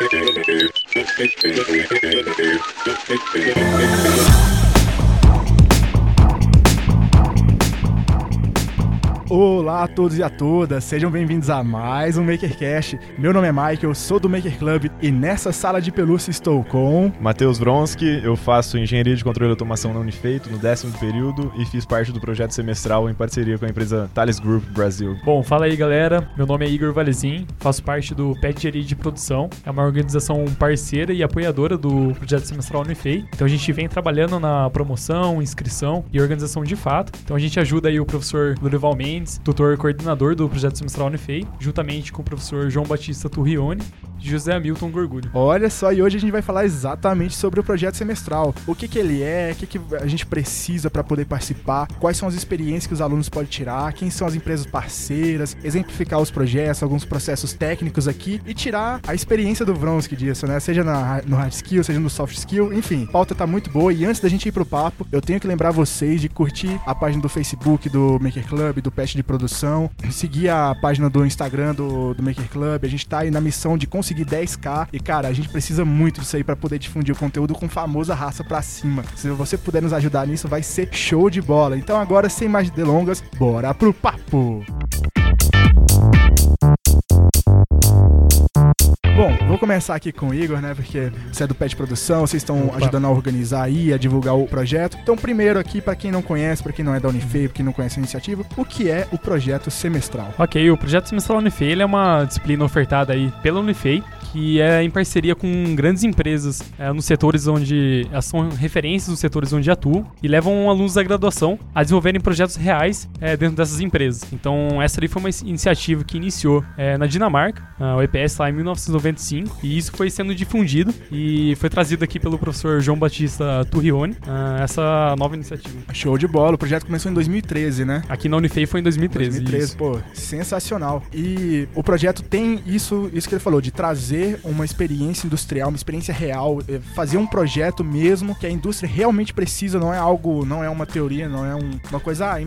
Thank you. Olá a todos e a todas, sejam bem-vindos a mais um MakerCast. Meu nome é Mike, eu sou do Maker Club e nessa sala de pelúcia estou com. Matheus Bronski, eu faço engenharia de controle e automação na Unifeito no décimo período e fiz parte do projeto semestral em parceria com a empresa Thales Group Brasil. Bom, fala aí galera, meu nome é Igor Valezin, faço parte do PET Engenharia de Produção, é uma organização parceira e apoiadora do projeto semestral Unifei. Então a gente vem trabalhando na promoção, inscrição e organização de fato. Então a gente ajuda aí o professor Lurival Mendes Mendes, tutor coordenador do projeto semestral Unifei, juntamente com o professor João Batista Turrione e José Hamilton Gorgulho. Olha só, e hoje a gente vai falar exatamente sobre o projeto semestral. O que, que ele é, o que, que a gente precisa para poder participar, quais são as experiências que os alunos podem tirar, quem são as empresas parceiras, exemplificar os projetos, alguns processos técnicos aqui e tirar a experiência do Vronsky disso, né? Seja na, no hard skill, seja no soft skill, enfim. A pauta tá muito boa e antes da gente ir pro papo, eu tenho que lembrar vocês de curtir a página do Facebook do Maker Club, do Pest de Produção, seguir a página do Instagram do, do Maker Club. A gente tá aí na missão de conseguir 10k e, cara, a gente precisa muito disso aí para poder difundir o conteúdo com famosa raça pra cima. Se você puder nos ajudar nisso, vai ser show de bola. Então agora, sem mais delongas, bora pro papo! Bom, vou começar aqui com o Igor, né? Porque você é do Pet Produção, vocês estão ajudando a organizar aí, a divulgar o projeto. Então, primeiro aqui, para quem não conhece, para quem não é da Unifei, para quem não conhece a iniciativa, o que é o projeto semestral? Ok, o projeto semestral Unifei é uma disciplina ofertada aí pela Unifei que é em parceria com grandes empresas é, nos setores onde elas são referências nos setores onde atuam e levam alunos da graduação a desenvolverem projetos reais é, dentro dessas empresas. Então, essa ali foi uma iniciativa que iniciou é, na Dinamarca, o EPS lá em 1995, e isso foi sendo difundido e foi trazido aqui pelo professor João Batista Turrione, essa nova iniciativa. Show de bola, o projeto começou em 2013, né? Aqui na Unifei foi em 2013. 2013, isso. pô, sensacional. E o projeto tem isso, isso que ele falou, de trazer trazer uma experiência industrial, uma experiência real, é, fazer um projeto mesmo que a indústria realmente precisa, não é algo, não é uma teoria, não é um, uma coisa, ah,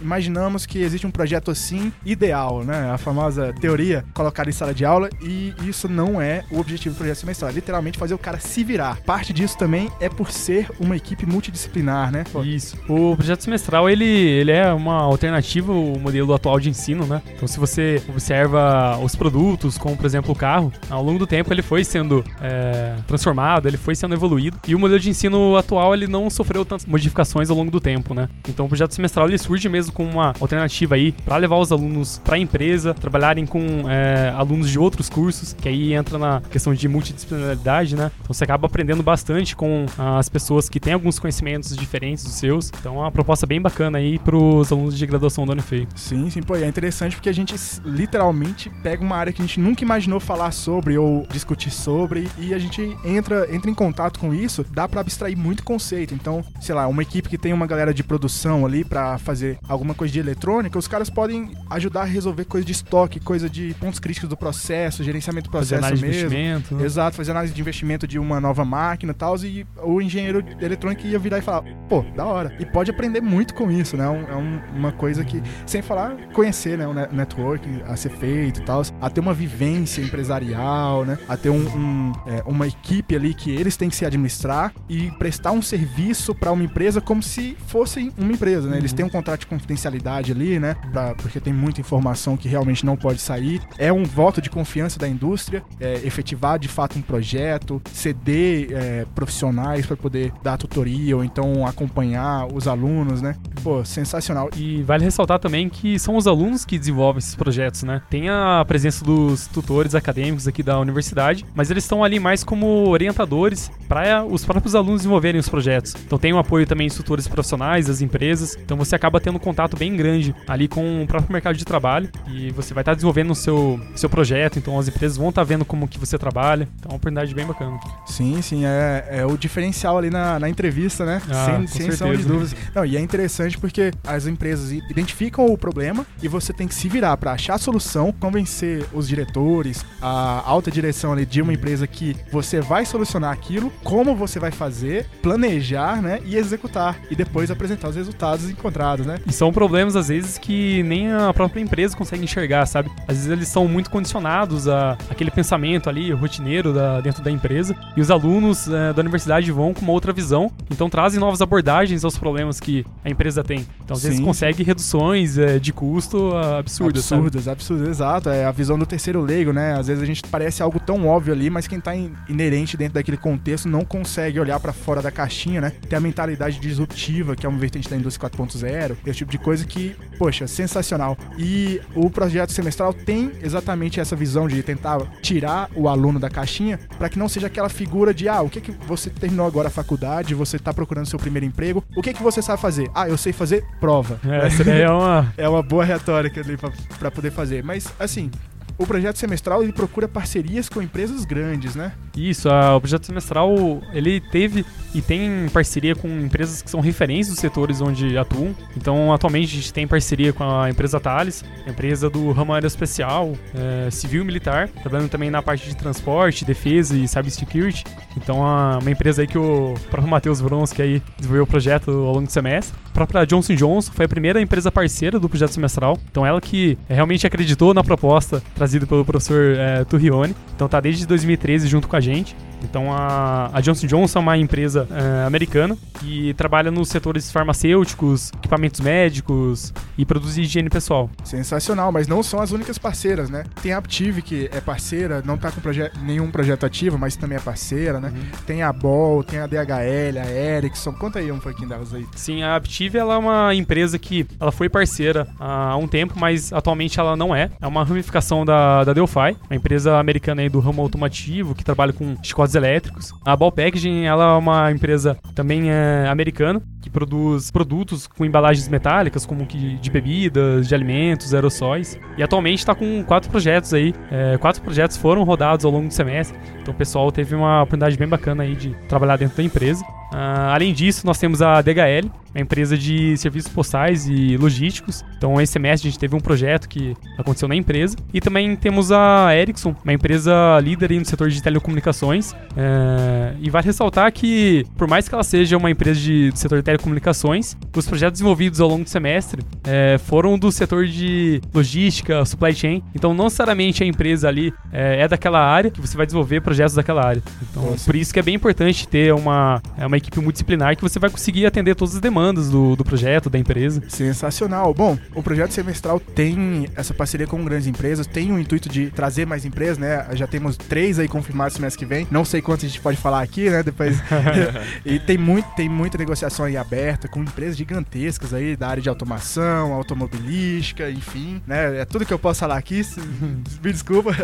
imaginamos que existe um projeto assim ideal, né? A famosa teoria colocada em sala de aula e isso não é o objetivo do projeto semestral, é literalmente fazer o cara se virar. Parte disso também é por ser uma equipe multidisciplinar, né? Isso. O projeto semestral, ele, ele é uma alternativa ao modelo atual de ensino, né? Então, se você observa os produtos, como por exemplo o carro, ao longo longo do tempo ele foi sendo é, transformado, ele foi sendo evoluído. E o modelo de ensino atual ele não sofreu tantas modificações ao longo do tempo, né? Então o projeto semestral ele surge mesmo como uma alternativa aí para levar os alunos para a empresa, trabalharem com é, alunos de outros cursos, que aí entra na questão de multidisciplinaridade, né? Então você acaba aprendendo bastante com as pessoas que têm alguns conhecimentos diferentes dos seus. Então é uma proposta bem bacana aí para os alunos de graduação da Unifei. Sim, sim, pô, é interessante porque a gente literalmente pega uma área que a gente nunca imaginou falar sobre ou ou discutir sobre e a gente entra, entra em contato com isso, dá para abstrair muito conceito. Então, sei lá, uma equipe que tem uma galera de produção ali para fazer alguma coisa de eletrônica, os caras podem ajudar a resolver coisa de estoque, coisa de pontos críticos do processo, gerenciamento do processo fazer mesmo. De investimento, né? Exato, fazer análise de investimento de uma nova máquina e tal, e o engenheiro eletrônico ia virar e falar, pô, da hora. E pode aprender muito com isso, né? É um, uma coisa que, sem falar, conhecer, né? O network a ser feito e tal, a ter uma vivência empresarial, né? A ter um, um, é, uma equipe ali que eles têm que se administrar e prestar um serviço para uma empresa como se fosse uma empresa, né? Eles uhum. têm um contrato de confidencialidade ali, né? Pra, porque tem muita informação que realmente não pode sair. É um voto de confiança da indústria, é, efetivar de fato um projeto, ceder é, profissionais para poder dar tutoria ou então acompanhar os alunos, né? Pô, sensacional. E vale ressaltar também que são os alunos que desenvolvem esses projetos, né? Tem a presença dos tutores acadêmicos aqui da universidade, mas eles estão ali mais como orientadores para os próprios alunos desenvolverem os projetos. Então tem o apoio também de instrutores profissionais, das empresas, então você acaba tendo um contato bem grande ali com o próprio mercado de trabalho e você vai estar tá desenvolvendo o seu, seu projeto, então as empresas vão estar tá vendo como que você trabalha, então é uma oportunidade bem bacana. Sim, sim, é, é o diferencial ali na, na entrevista, né? Ah, sem sem de dúvidas. Não, e é interessante porque as empresas identificam o problema e você tem que se virar para achar a solução, convencer os diretores, a alta direção ali de uma empresa que você vai solucionar aquilo, como você vai fazer, planejar, né, e executar e depois apresentar os resultados encontrados, né? E são problemas às vezes que nem a própria empresa consegue enxergar, sabe? Às vezes eles são muito condicionados a aquele pensamento ali rotineiro da, dentro da empresa e os alunos é, da universidade vão com uma outra visão, então trazem novas abordagens aos problemas que a empresa tem. Então, às vezes, Sim. consegue reduções é, de custo ah, absurdas. Absurdas, absurdas, exato. É a visão do terceiro leigo, né? Às vezes a gente parece algo tão óbvio ali, mas quem tá in- inerente dentro daquele contexto não consegue olhar pra fora da caixinha, né? Tem a mentalidade disruptiva, que é uma vertente da indústria 4.0, esse tipo de coisa que, poxa, sensacional. E o projeto semestral tem exatamente essa visão de tentar tirar o aluno da caixinha para que não seja aquela figura de, ah, o que que você terminou agora a faculdade, você tá procurando seu primeiro emprego, o que que você sabe fazer? Ah, eu sei fazer prova. É, essa daí é uma. É uma boa retórica ali pra, pra poder fazer. Mas, assim, o projeto semestral ele procura parcerias com empresas grandes, né? Isso, a- o projeto semestral ele teve e tem parceria com empresas que são referências dos setores onde atuam. Então, atualmente a gente tem parceria com a empresa Thales, empresa do ramo aeroespacial, é, civil e militar, trabalhando também na parte de transporte, defesa e cybersecurity. Então, a- uma empresa aí que o próprio Matheus Vronsky aí desenvolveu o projeto ao longo do semestre. A própria Johnson Johnson foi a primeira empresa parceira do projeto semestral. Então, ela que realmente acreditou na proposta trazida pelo professor é, Turrione. Então, tá desde 2013 junto com a gente. Então a, a Johnson Johnson é uma empresa eh, americana que trabalha nos setores farmacêuticos, equipamentos médicos e produz higiene pessoal. Sensacional, mas não são as únicas parceiras, né? Tem a Aptiv, que é parceira, não tá com proje nenhum projeto ativo, mas também é parceira, né? Tem a Ball, tem a DHL, a Ericsson. Conta aí um pouquinho delas aí. Sim, a Aptiv ela é uma empresa que ela foi parceira há um tempo, mas atualmente ela não é. É uma ramificação da, da Delphi, uma empresa americana aí do ramo automotivo que trabalha com elétricos. A Ball Packaging ela é uma empresa também é, americana que produz produtos com embalagens metálicas, como que de bebidas, de alimentos, aerossóis. E atualmente está com quatro projetos aí. É, quatro projetos foram rodados ao longo do semestre. Então o pessoal teve uma oportunidade bem bacana aí de trabalhar dentro da empresa. Ah, além disso, nós temos a DHL, uma empresa de serviços postais e logísticos. Então, esse semestre a gente teve um projeto que aconteceu na empresa. E também temos a Ericsson, uma empresa líder no setor de telecomunicações. É, e vale ressaltar que, por mais que ela seja uma empresa de, do setor de telecomunicações, os projetos desenvolvidos ao longo do semestre é, foram do setor de logística, supply chain. Então, não necessariamente a empresa ali é, é daquela área que você vai desenvolver projetos daquela área. Então, Nossa. por isso que é bem importante ter uma, é, uma equipe multidisciplinar que você vai conseguir atender todas as demandas do, do projeto, da empresa. Sensacional. Bom, o projeto semestral tem essa parceria com grandes empresas, tem o intuito de trazer mais empresas, né? Já temos três aí confirmados semestre que vem. Não sei quantos a gente pode falar aqui, né? Depois. e tem, muito, tem muita negociação aí aberta com empresas gigantescas aí da área de automação, automobilística, enfim, né? É tudo que eu posso falar aqui, me desculpa.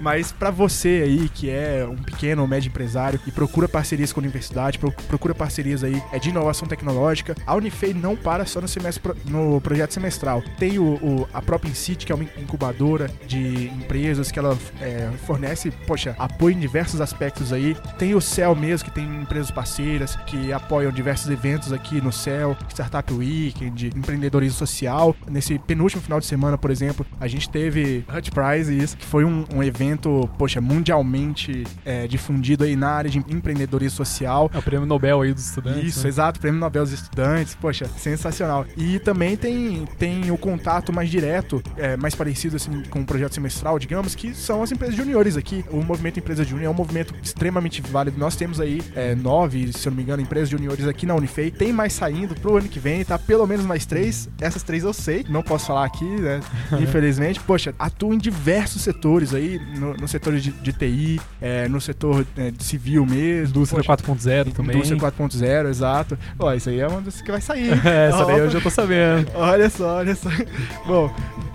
Mas pra você aí que é um pequeno ou médio empresário e procura parcerias com a universidade, pro- procura parcerias aí é, de inovação tecnológica, a Unifei não para só no semestre no projeto semestral. Tem o, o- a própria Incite, que é uma incubadora de empresas que ela é, fornece, poxa, apoio em diversos aspectos aí. Tem o CEL mesmo, que tem empresas parceiras que apoiam diversos eventos aqui no CEL, Startup Weekend, empreendedorismo social. Nesse penúltimo final de semana, por exemplo, a gente teve Hut Prize, que foi um, um evento, poxa, mundialmente é, difundido aí na área de empreendedorismo social. É o prêmio Nobel aí dos estudantes. Isso, né? exato, Prêmio Nobel dos Estudantes, poxa, sensacional. E também tem, tem o contato mais direto, é, mais parecido assim com o projeto semestral, digamos, que são as empresas juniores aqui. O movimento Empresa Júnior é um movimento extremamente válido. Nós temos aí é, nove, se eu não me engano, empresas juniores aqui na Unifei. Tem mais saindo pro ano que vem, tá? Pelo menos mais três. Essas três eu sei, não posso falar aqui, né? Infelizmente. Poxa, atuam em diversos setores aí, no, no setor de, de TI, é, no setor é, civil mesmo. Indústria Poxa, 4.0 também. Indústria 4.0, exato. Ó, isso aí é uma das que vai sair. É, essa daí eu já tô sabendo. Olha só, olha só. Bom,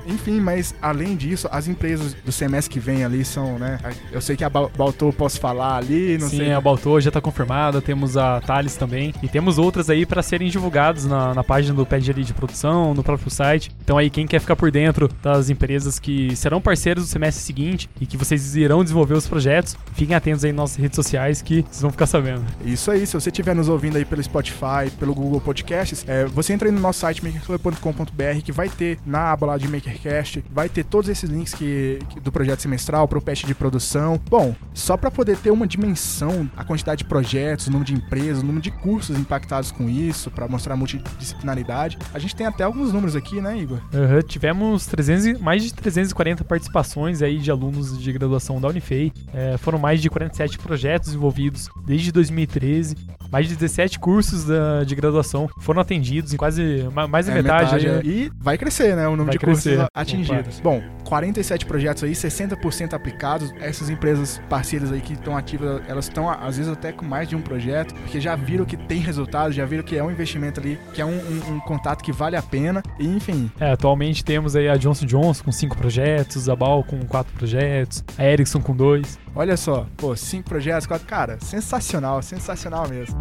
enfim, mas além disso, as empresas do semestre que vem ali são, né? Eu sei que a Bal- Baltou posso falar ali, não Sim, sei. a Baltou já tá confirmada, temos a Thales também. E temos outras aí para serem divulgadas na, na página do Pad de Produção, no próprio site. Então aí, quem quer ficar por dentro das empresas que serão parceiros do semestre seguinte e que vocês irão desenvolver os projetos, fiquem atentos aí nas nossas redes sociais que vocês vão ficar sabendo. Isso aí, se você estiver nos ouvindo aí pelo Spotify, pelo Google Podcasts, é, você entra aí no nosso site makerhub.com.br que vai ter na aba lá de Maker Supercast, vai ter todos esses links que, que do projeto semestral, pro patch de produção. Bom, só para poder ter uma dimensão, a quantidade de projetos, o número de empresas, o número de cursos impactados com isso, para mostrar a multidisciplinaridade. A gente tem até alguns números aqui, né, Igor? Uhum, tivemos 300, mais de 340 participações aí de alunos de graduação da Unifei. É, foram mais de 47 projetos envolvidos desde 2013. Mais de 17 cursos da, de graduação foram atendidos em quase mais da É, metade. metade, né? é. E vai crescer, né? O número Vai de cursos crescer. atingidos. Bom, 47 projetos aí, 60% aplicados. Essas empresas parceiras aí que estão ativas, elas estão às vezes até com mais de um projeto, porque já viram que tem resultado, já viram que é um investimento ali, que é um, um- um contato que vale a pena. E enfim, É, atualmente temos aí a Johnson Johnson com 5 projetos, a Bal com 4 projetos, a Ericsson com 2. Olha só, pô, cinco projetos, quatro, cara, sensacional, sensacional mesmo.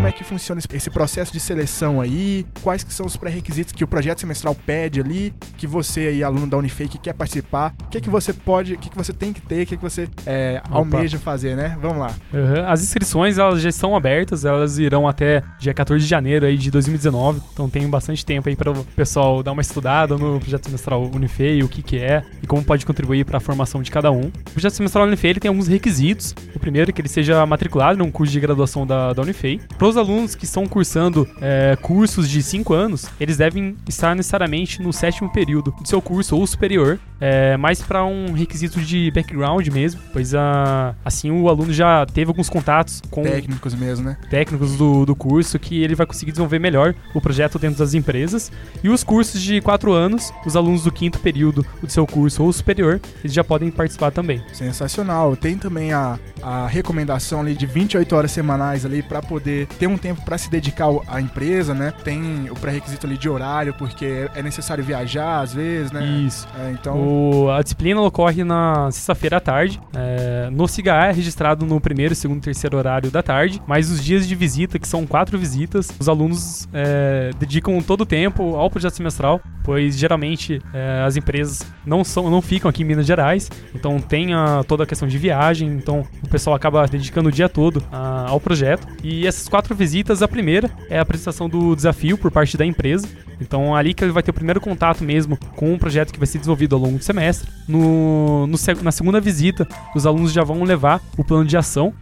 Como é que funciona esse- processo de seleção aí? Quais que são os pré-requisitos que o projeto semestral pede ali? Que você aí, aluno da Unifei, que quer participar, o que que você pode, o que que você tem que ter, o que que você é, almeja fazer, né? Vamos lá. Uhum. As inscrições elas já estão abertas, elas irão até dia 14 de janeiro aí de 2019, então tem bastante tempo aí para o pessoal dar uma estudada no projeto semestral Unifei, o que que é e como pode contribuir para a formação de cada um. O projeto semestral Unifei ele tem alguns requisitos. O primeiro é que ele seja matriculado num curso de graduação da, da Unifei. Para os alunos que estão cursando é, cursos de 5 anos, eles devem estar necessariamente no sétimo período do seu curso ou superior, é, mais para um requisito de background mesmo, pois a, assim o aluno já teve alguns contatos com Técnicos mesmo, né? técnicos do, do curso que ele vai conseguir desenvolver melhor o projeto dentro das empresas. E os cursos de 4 anos, os alunos do quinto período do seu curso ou superior, eles já podem participar também. Sensacional. Tem também a, a recomendação ali de 28 horas semanais ali para poder ter um tempo para se dedicar à empresa, né? Tem o pré-requisito ali de horário, porque é necessário viajar às vezes, né? Isso. É, então, O- a disciplina ocorre na sexta-feira à tarde. É, no CIGA é registrado no primeiro, segundo e terceiro horário da tarde. Mas os dias de visita, que são quatro visitas, os alunos é, dedicam todo o tempo ao projeto semestral, pois geralmente é, as empresas não, são, não ficam aqui em Minas Gerais. Então tem a- toda a questão de viagem. Então o pessoal acaba dedicando o dia todo a- ao projeto. E essas quatro visitas, a primeira é a apresentação do desafio por parte da empresa. Então ali que ele vai ter o primeiro contato mesmo com o projeto que vai ser desenvolvido ao longo do semestre. No, no na segunda visita, os alunos já vão levar o plano de ação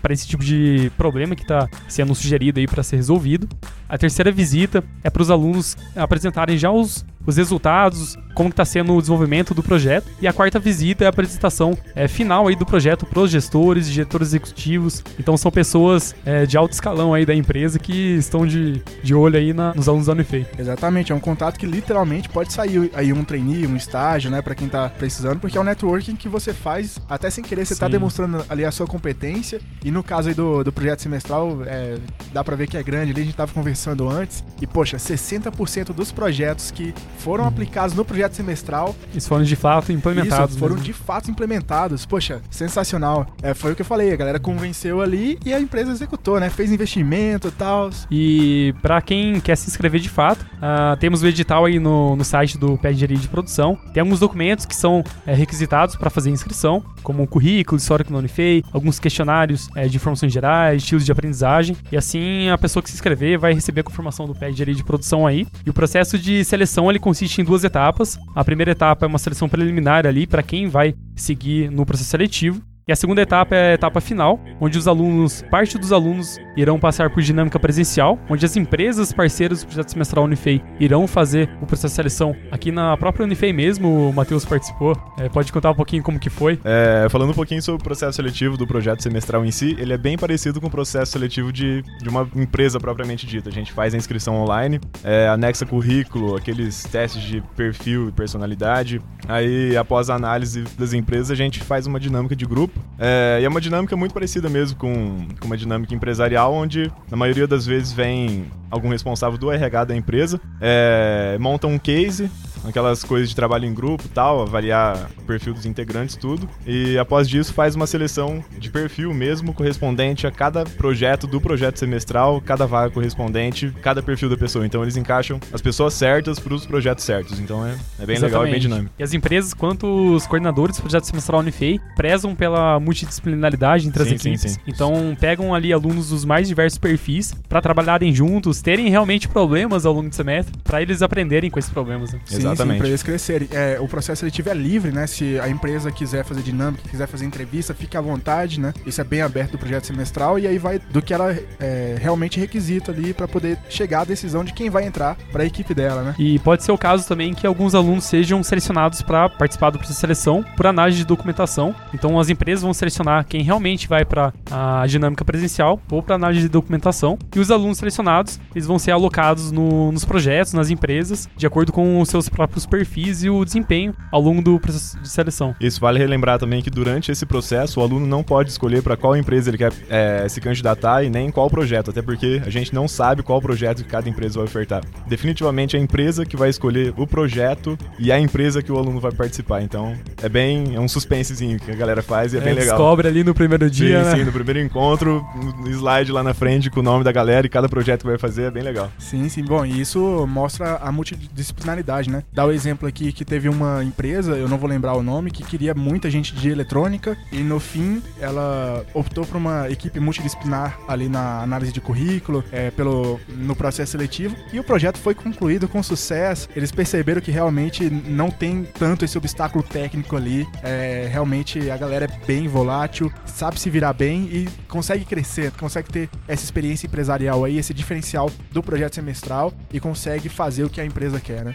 para esse tipo de problema que está sendo sugerido aí para ser resolvido. A terceira visita é para os alunos apresentarem já os, os resultados, como está sendo o desenvolvimento do projeto. E a quarta visita é a apresentação é, final aí do projeto para os gestores, diretores executivos. Então são pessoas é, de alto escalão aí da empresa que estão de, de olho aí na- nos alunos da Unifei. exatamente, é um contato que literalmente pode sair aí um trainee, um estágio, né, para quem tá precisando, porque é um networking que você faz até sem querer, você tá Sim. demonstrando ali a sua competência. E no caso aí do, do projeto semestral, é, dá pra ver que é grande ali, a gente tava conversando antes. E poxa, 60% dos projetos que foram Uhum. aplicados no projeto semestral Eles foram de fato implementados. Isso, foram mesmo. de fato implementados. Poxa, sensacional. É, foi o que eu falei, a galera convenceu ali e a empresa executou, né? Fez investimento e tal. E para quem quer se inscrever de fato, ah, temos o edital aí no, no site do Pé de Engenharia de Produção. Tem alguns documentos que são é, requisitados para fazer a inscrição, como o currículo, histórico da Unifei, alguns questionários é, de informações gerais, estilos de aprendizagem. E assim a pessoa que se inscrever vai receber a confirmação do Engenharia de Produção aí. E o processo de seleção ele consiste em duas etapas. A primeira etapa é uma seleção preliminar ali para quem vai seguir no processo seletivo. E a segunda etapa é a etapa final, onde os alunos, parte dos alunos irão passar por dinâmica presencial, onde as empresas parceiras do projeto semestral Unifei irão fazer o processo de seleção aqui na própria Unifei mesmo. O Matheus participou. É, pode contar um pouquinho como que foi? É, falando um pouquinho sobre o processo seletivo do projeto semestral em si, ele é bem parecido com o processo seletivo de, de uma empresa propriamente dita. A gente faz a inscrição online, é, anexa currículo, aqueles testes de perfil e personalidade. Aí, após a análise das empresas, a gente faz uma dinâmica de grupo. É, e é uma dinâmica muito parecida mesmo com, com uma dinâmica empresarial, onde na maioria das vezes vem algum responsável do RH da empresa, é, monta um case aquelas coisas de trabalho em grupo tal, avaliar o perfil dos integrantes, tudo. E após disso faz uma seleção de perfil mesmo, correspondente a cada projeto do projeto semestral, cada vaga correspondente, cada perfil da pessoa. Então eles encaixam as pessoas certas para os projetos certos. Então é, é bem Exatamente. legal e bem dinâmico. E as empresas, quanto os coordenadores do projeto semestral Unifei, prezam pela multidisciplinaridade entre sim, as equipes. Sim, sim. Então pegam ali alunos dos mais diversos perfis para trabalharem juntos, terem realmente problemas ao longo do semestre, para eles aprenderem com esses problemas. Né? Sim, Exatamente. Sim, para eles crescerem. É, o processo seletivo é livre, né? Se a empresa quiser fazer dinâmica, quiser fazer entrevista, fique à vontade, né? Isso é bem aberto do projeto semestral e aí vai do que ela é, realmente requisita ali para poder chegar à decisão de quem vai entrar para a equipe dela, né? E pode ser o caso também que alguns alunos sejam selecionados para participar do processo de seleção por análise de documentação. Então as empresas vão selecionar quem realmente vai para a dinâmica presencial ou para análise de documentação e os alunos selecionados eles vão ser alocados no, nos projetos, nas empresas, de acordo com os seus próprios perfis e o desempenho ao longo do processo de seleção. Isso vale relembrar também que durante esse processo o aluno não pode escolher para qual empresa ele quer é, se candidatar e nem qual projeto, até porque a gente não sabe qual projeto que cada empresa vai ofertar. Definitivamente é a empresa que vai escolher o projeto e a empresa que o aluno vai participar. Então é bem é um suspensezinho que a galera faz e é, é bem legal. Descobre ali no primeiro dia, sim, né? Sim, no primeiro encontro, no slide lá na frente com o nome da galera e cada projeto que vai fazer é bem legal. Sim, sim. Bom, e isso mostra a multidisciplinaridade, né? Dá o exemplo aqui que teve uma empresa, eu não vou lembrar o nome, que queria muita gente de eletrônica e no fim ela optou por uma equipe multidisciplinar ali na análise de currículo, é, pelo, no processo seletivo e o projeto foi concluído com sucesso. Eles perceberam que realmente não tem tanto esse obstáculo técnico ali. É, realmente a galera é bem volátil, sabe se virar bem e consegue crescer, consegue ter essa experiência empresarial aí, esse diferencial do projeto semestral e consegue fazer o que a empresa quer, né?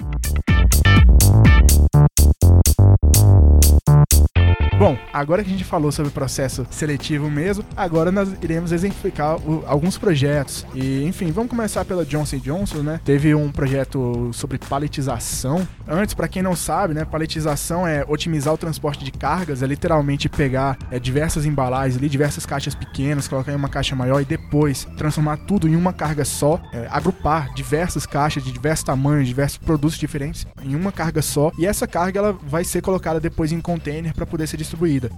Bom, agora que a gente falou sobre o processo seletivo mesmo, agora nós iremos exemplificar o, alguns projetos. E, enfim, vamos começar pela Johnson Johnson, né? Teve um projeto sobre paletização. Antes, para quem não sabe, né, paletização é otimizar o transporte de cargas, é literalmente pegar é, diversas embalagens ali, diversas caixas pequenas, colocar em uma caixa maior e depois transformar tudo em uma carga só, é, agrupar diversas caixas de diversos tamanhos, diversos produtos diferentes em uma carga só. E essa carga ela vai ser colocada depois em container para poder ser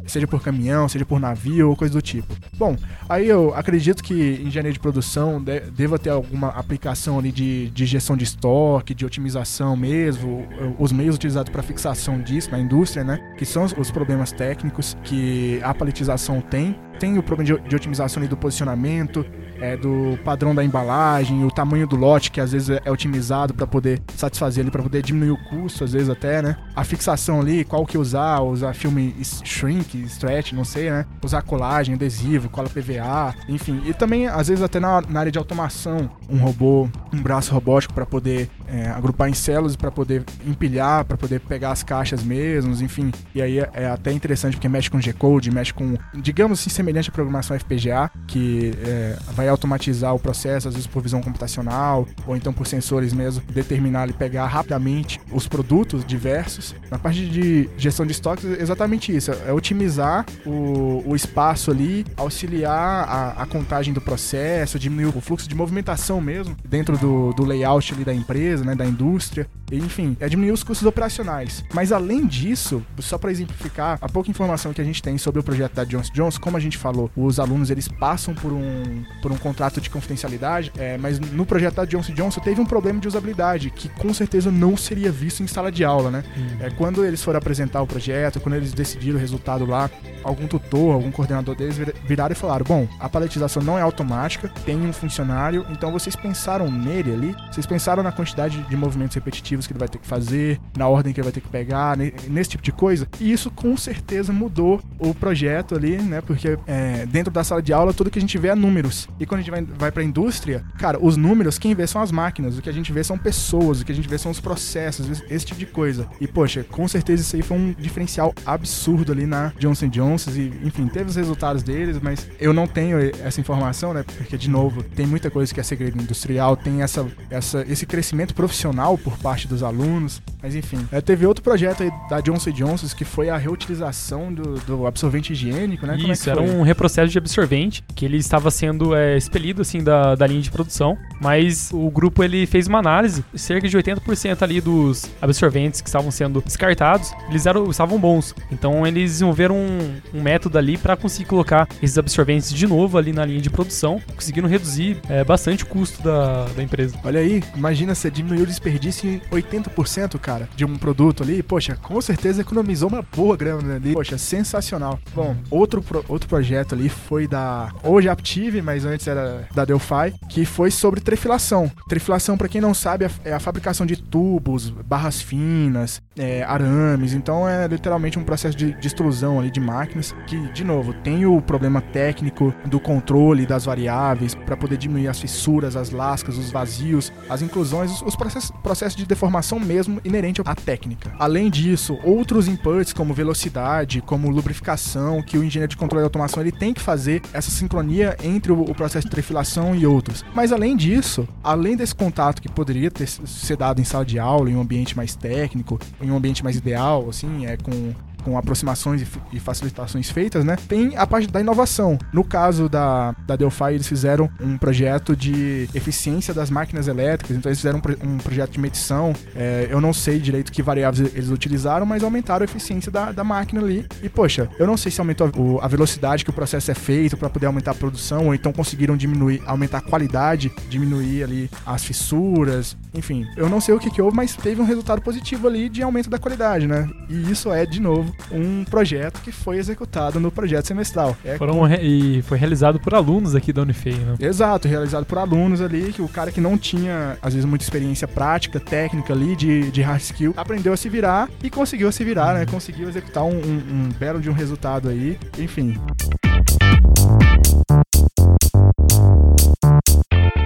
seja por caminhão, seja por navio ou coisa do tipo. Bom, aí eu acredito que engenharia de produção de, deva ter alguma aplicação ali de, de gestão de estoque, de otimização mesmo, os meios utilizados para fixação disso na indústria, né? Que são os, problemas técnicos que a paletização tem tem o problema de, de otimização do posicionamento, é, do padrão da embalagem, o tamanho do lote que às vezes é, otimizado para poder satisfazer ali, para poder diminuir o custo, às vezes até, né? A fixação ali, qual que usar, usar filme shrink, stretch, não sei, né? Usar colagem, adesivo, cola PVA, enfim. E também, às vezes, até na, na área de automação, um robô, um braço robótico para poder é, agrupar em células para poder empilhar, para poder pegar as caixas mesmos, enfim. E aí é, é até interessante porque mexe com G-Code, mexe com, digamos assim, semelhante à programação FPGA, que é, vai automatizar o processo, às vezes por visão computacional, ou então por sensores mesmo, determinar e pegar rapidamente os produtos diversos. Na parte de gestão de estoques, é exatamente isso, é otimizar o, o espaço ali, auxiliar a, a, contagem do processo, diminuir o fluxo de movimentação mesmo dentro do, do layout ali da empresa, né, da indústria. Enfim, é diminuir os custos operacionais. Mas além disso, só para exemplificar a pouca informação que a gente tem sobre o projeto da Johnson Johnson, como a gente falou, os alunos eles passam por um, por um contrato de confidencialidade, é, mas no projeto da Johnson Johnson teve um problema de usabilidade que com certeza não seria visto em sala de aula, né? Hum. É, quando eles foram apresentar o projeto, quando eles decidiram o resultado lá, algum tutor, algum coordenador deles viraram e falaram: bom, a paletização não é automática, tem um funcionário, então vocês pensaram nele ali, vocês pensaram na quantidade de movimentos repetitivos que ele vai ter que fazer, na ordem que ele vai ter que pegar, nesse tipo de coisa. E isso com certeza mudou o projeto ali, né? Porque é, dentro da sala de aula tudo que a gente vê é números. E quando a gente vai, vai pra indústria, cara, os números, quem vê são as máquinas, o que a gente vê são pessoas, o que a gente vê são os processos, esse, esse tipo de coisa. E, poxa, com certeza isso aí foi um diferencial absurdo ali na Johnson Johnson. E, enfim, teve os resultados deles, mas eu não tenho essa informação, né? Porque, de novo, tem muita coisa que é segredo industrial, tem essa, essa, esse crescimento profissional por parte dos alunos. Mas enfim, é, teve outro projeto aí da Johnson Johnson que foi a reutilização do, do absorvente higiênico, né? Isso, é era um reprocesso de absorvente que ele estava sendo é, expelido assim da, da linha de produção, mas o grupo ele fez uma análise, cerca de 80% ali dos absorventes que estavam sendo descartados, eles eram, estavam bons. Então eles desenvolveram um, um método ali para conseguir colocar esses absorventes de novo ali na linha de produção, conseguindo reduzir é, bastante o custo da, da empresa. Olha aí, imagina você diminuiu o desperdício em 80%, cara de um produto ali, poxa, com certeza economizou uma boa grana ali. Poxa, sensacional. Bom, outro, pro, outro projeto ali foi da. Hoje Aptive, mas antes era da Delphi, que foi sobre trefilação. Trefilação, para quem não sabe, é a fabricação de tubos, barras finas, é, arames. Então é literalmente um processo de, de extrusão ali de máquinas que, de novo, tem o problema técnico do controle das variáveis para poder diminuir as fissuras, as lascas, os vazios, as inclusões, os, os processos, de deformação mesmo inerente à técnica. Além disso, outros inputs como velocidade, como lubrificação, que o engenheiro de controle de automação ele tem que fazer essa sincronia entre o, o processo de trefilação e outros. Mas além disso, além desse contato que poderia ter ser dado em sala de aula, em um ambiente mais técnico, em um ambiente mais ideal, assim, é com com aproximações e, facilitações feitas, né? Tem a parte da inovação. No caso da, da Delphi, eles fizeram um projeto de eficiência das máquinas elétricas, então eles fizeram um, um projeto de medição. É, eu não sei direito que variáveis eles utilizaram, mas aumentaram a eficiência da, da máquina ali. E, poxa, eu não sei se aumentou a, a velocidade que o processo é feito para poder aumentar a produção, ou então conseguiram diminuir, aumentar a qualidade, diminuir ali as fissuras, enfim. Eu não sei o que, que houve, mas teve um resultado positivo ali de aumento da qualidade, né? E isso é, de novo, um projeto que foi executado no projeto semestral. É Foram re e foi realizado por alunos aqui da Unifei, né? Exato, realizado por alunos ali, que o cara que não tinha, às vezes, muita experiência prática, técnica ali, de, de hard skill, aprendeu a se virar e conseguiu se virar, né? Conseguiu executar um, um, um belo de um resultado aí, enfim.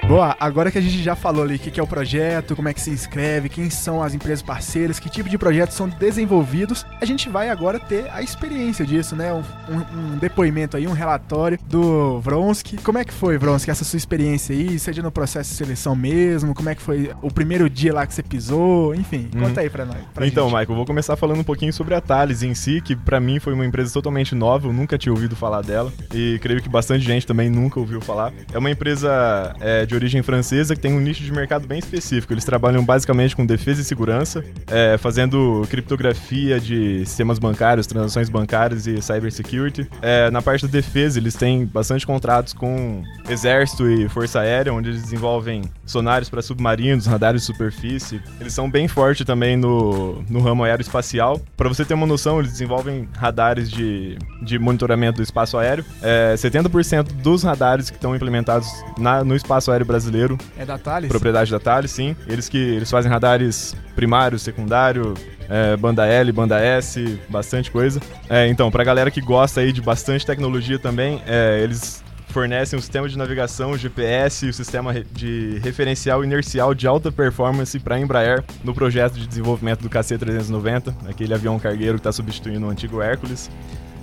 Boa, agora que a gente já falou ali o que, que é o projeto, como é que se inscreve, quem são as empresas parceiras, que tipo de projetos são desenvolvidos, a gente vai agora ter a experiência disso, né? Um, um, um depoimento aí, um relatório do Vronsky. Como é que foi, Vronsky, essa sua experiência aí, seja no processo de seleção mesmo, como é que foi o primeiro dia lá que você pisou, enfim, uhum. conta aí pra nós. Pra então, gente. Michael, vou começar falando um pouquinho sobre a Thales em si, que para mim foi uma empresa totalmente nova, eu nunca tinha ouvido falar dela, e creio que bastante gente também nunca ouviu falar. É uma empresa é, de origem francesa que tem um nicho de mercado bem específico. Eles trabalham basicamente com defesa e segurança, é, fazendo criptografia de sistemas bancários, transações bancárias e cybersecurity. É, na parte da defesa, eles têm bastante contratos com exército e força aérea, onde eles desenvolvem sonares para submarinos, radares de superfície. Eles são bem fortes também no, no ramo aeroespacial. Para você ter uma noção, eles desenvolvem radares de, de monitoramento do espaço aéreo. É, 70% dos radares que estão implementados na, no espaço aéreo brasileiro. É da Thales? Propriedade da Thales, sim. Eles que eles fazem radares primário, secundário, é, banda L, banda S, bastante coisa. É, então, pra galera que gosta aí de bastante tecnologia também, é, eles fornecem um sistema de navegação, GPS e o sistema de referencial inercial de alta performance para a Embraer no projeto de desenvolvimento do KC-390, aquele avião cargueiro que está substituindo o antigo Hércules.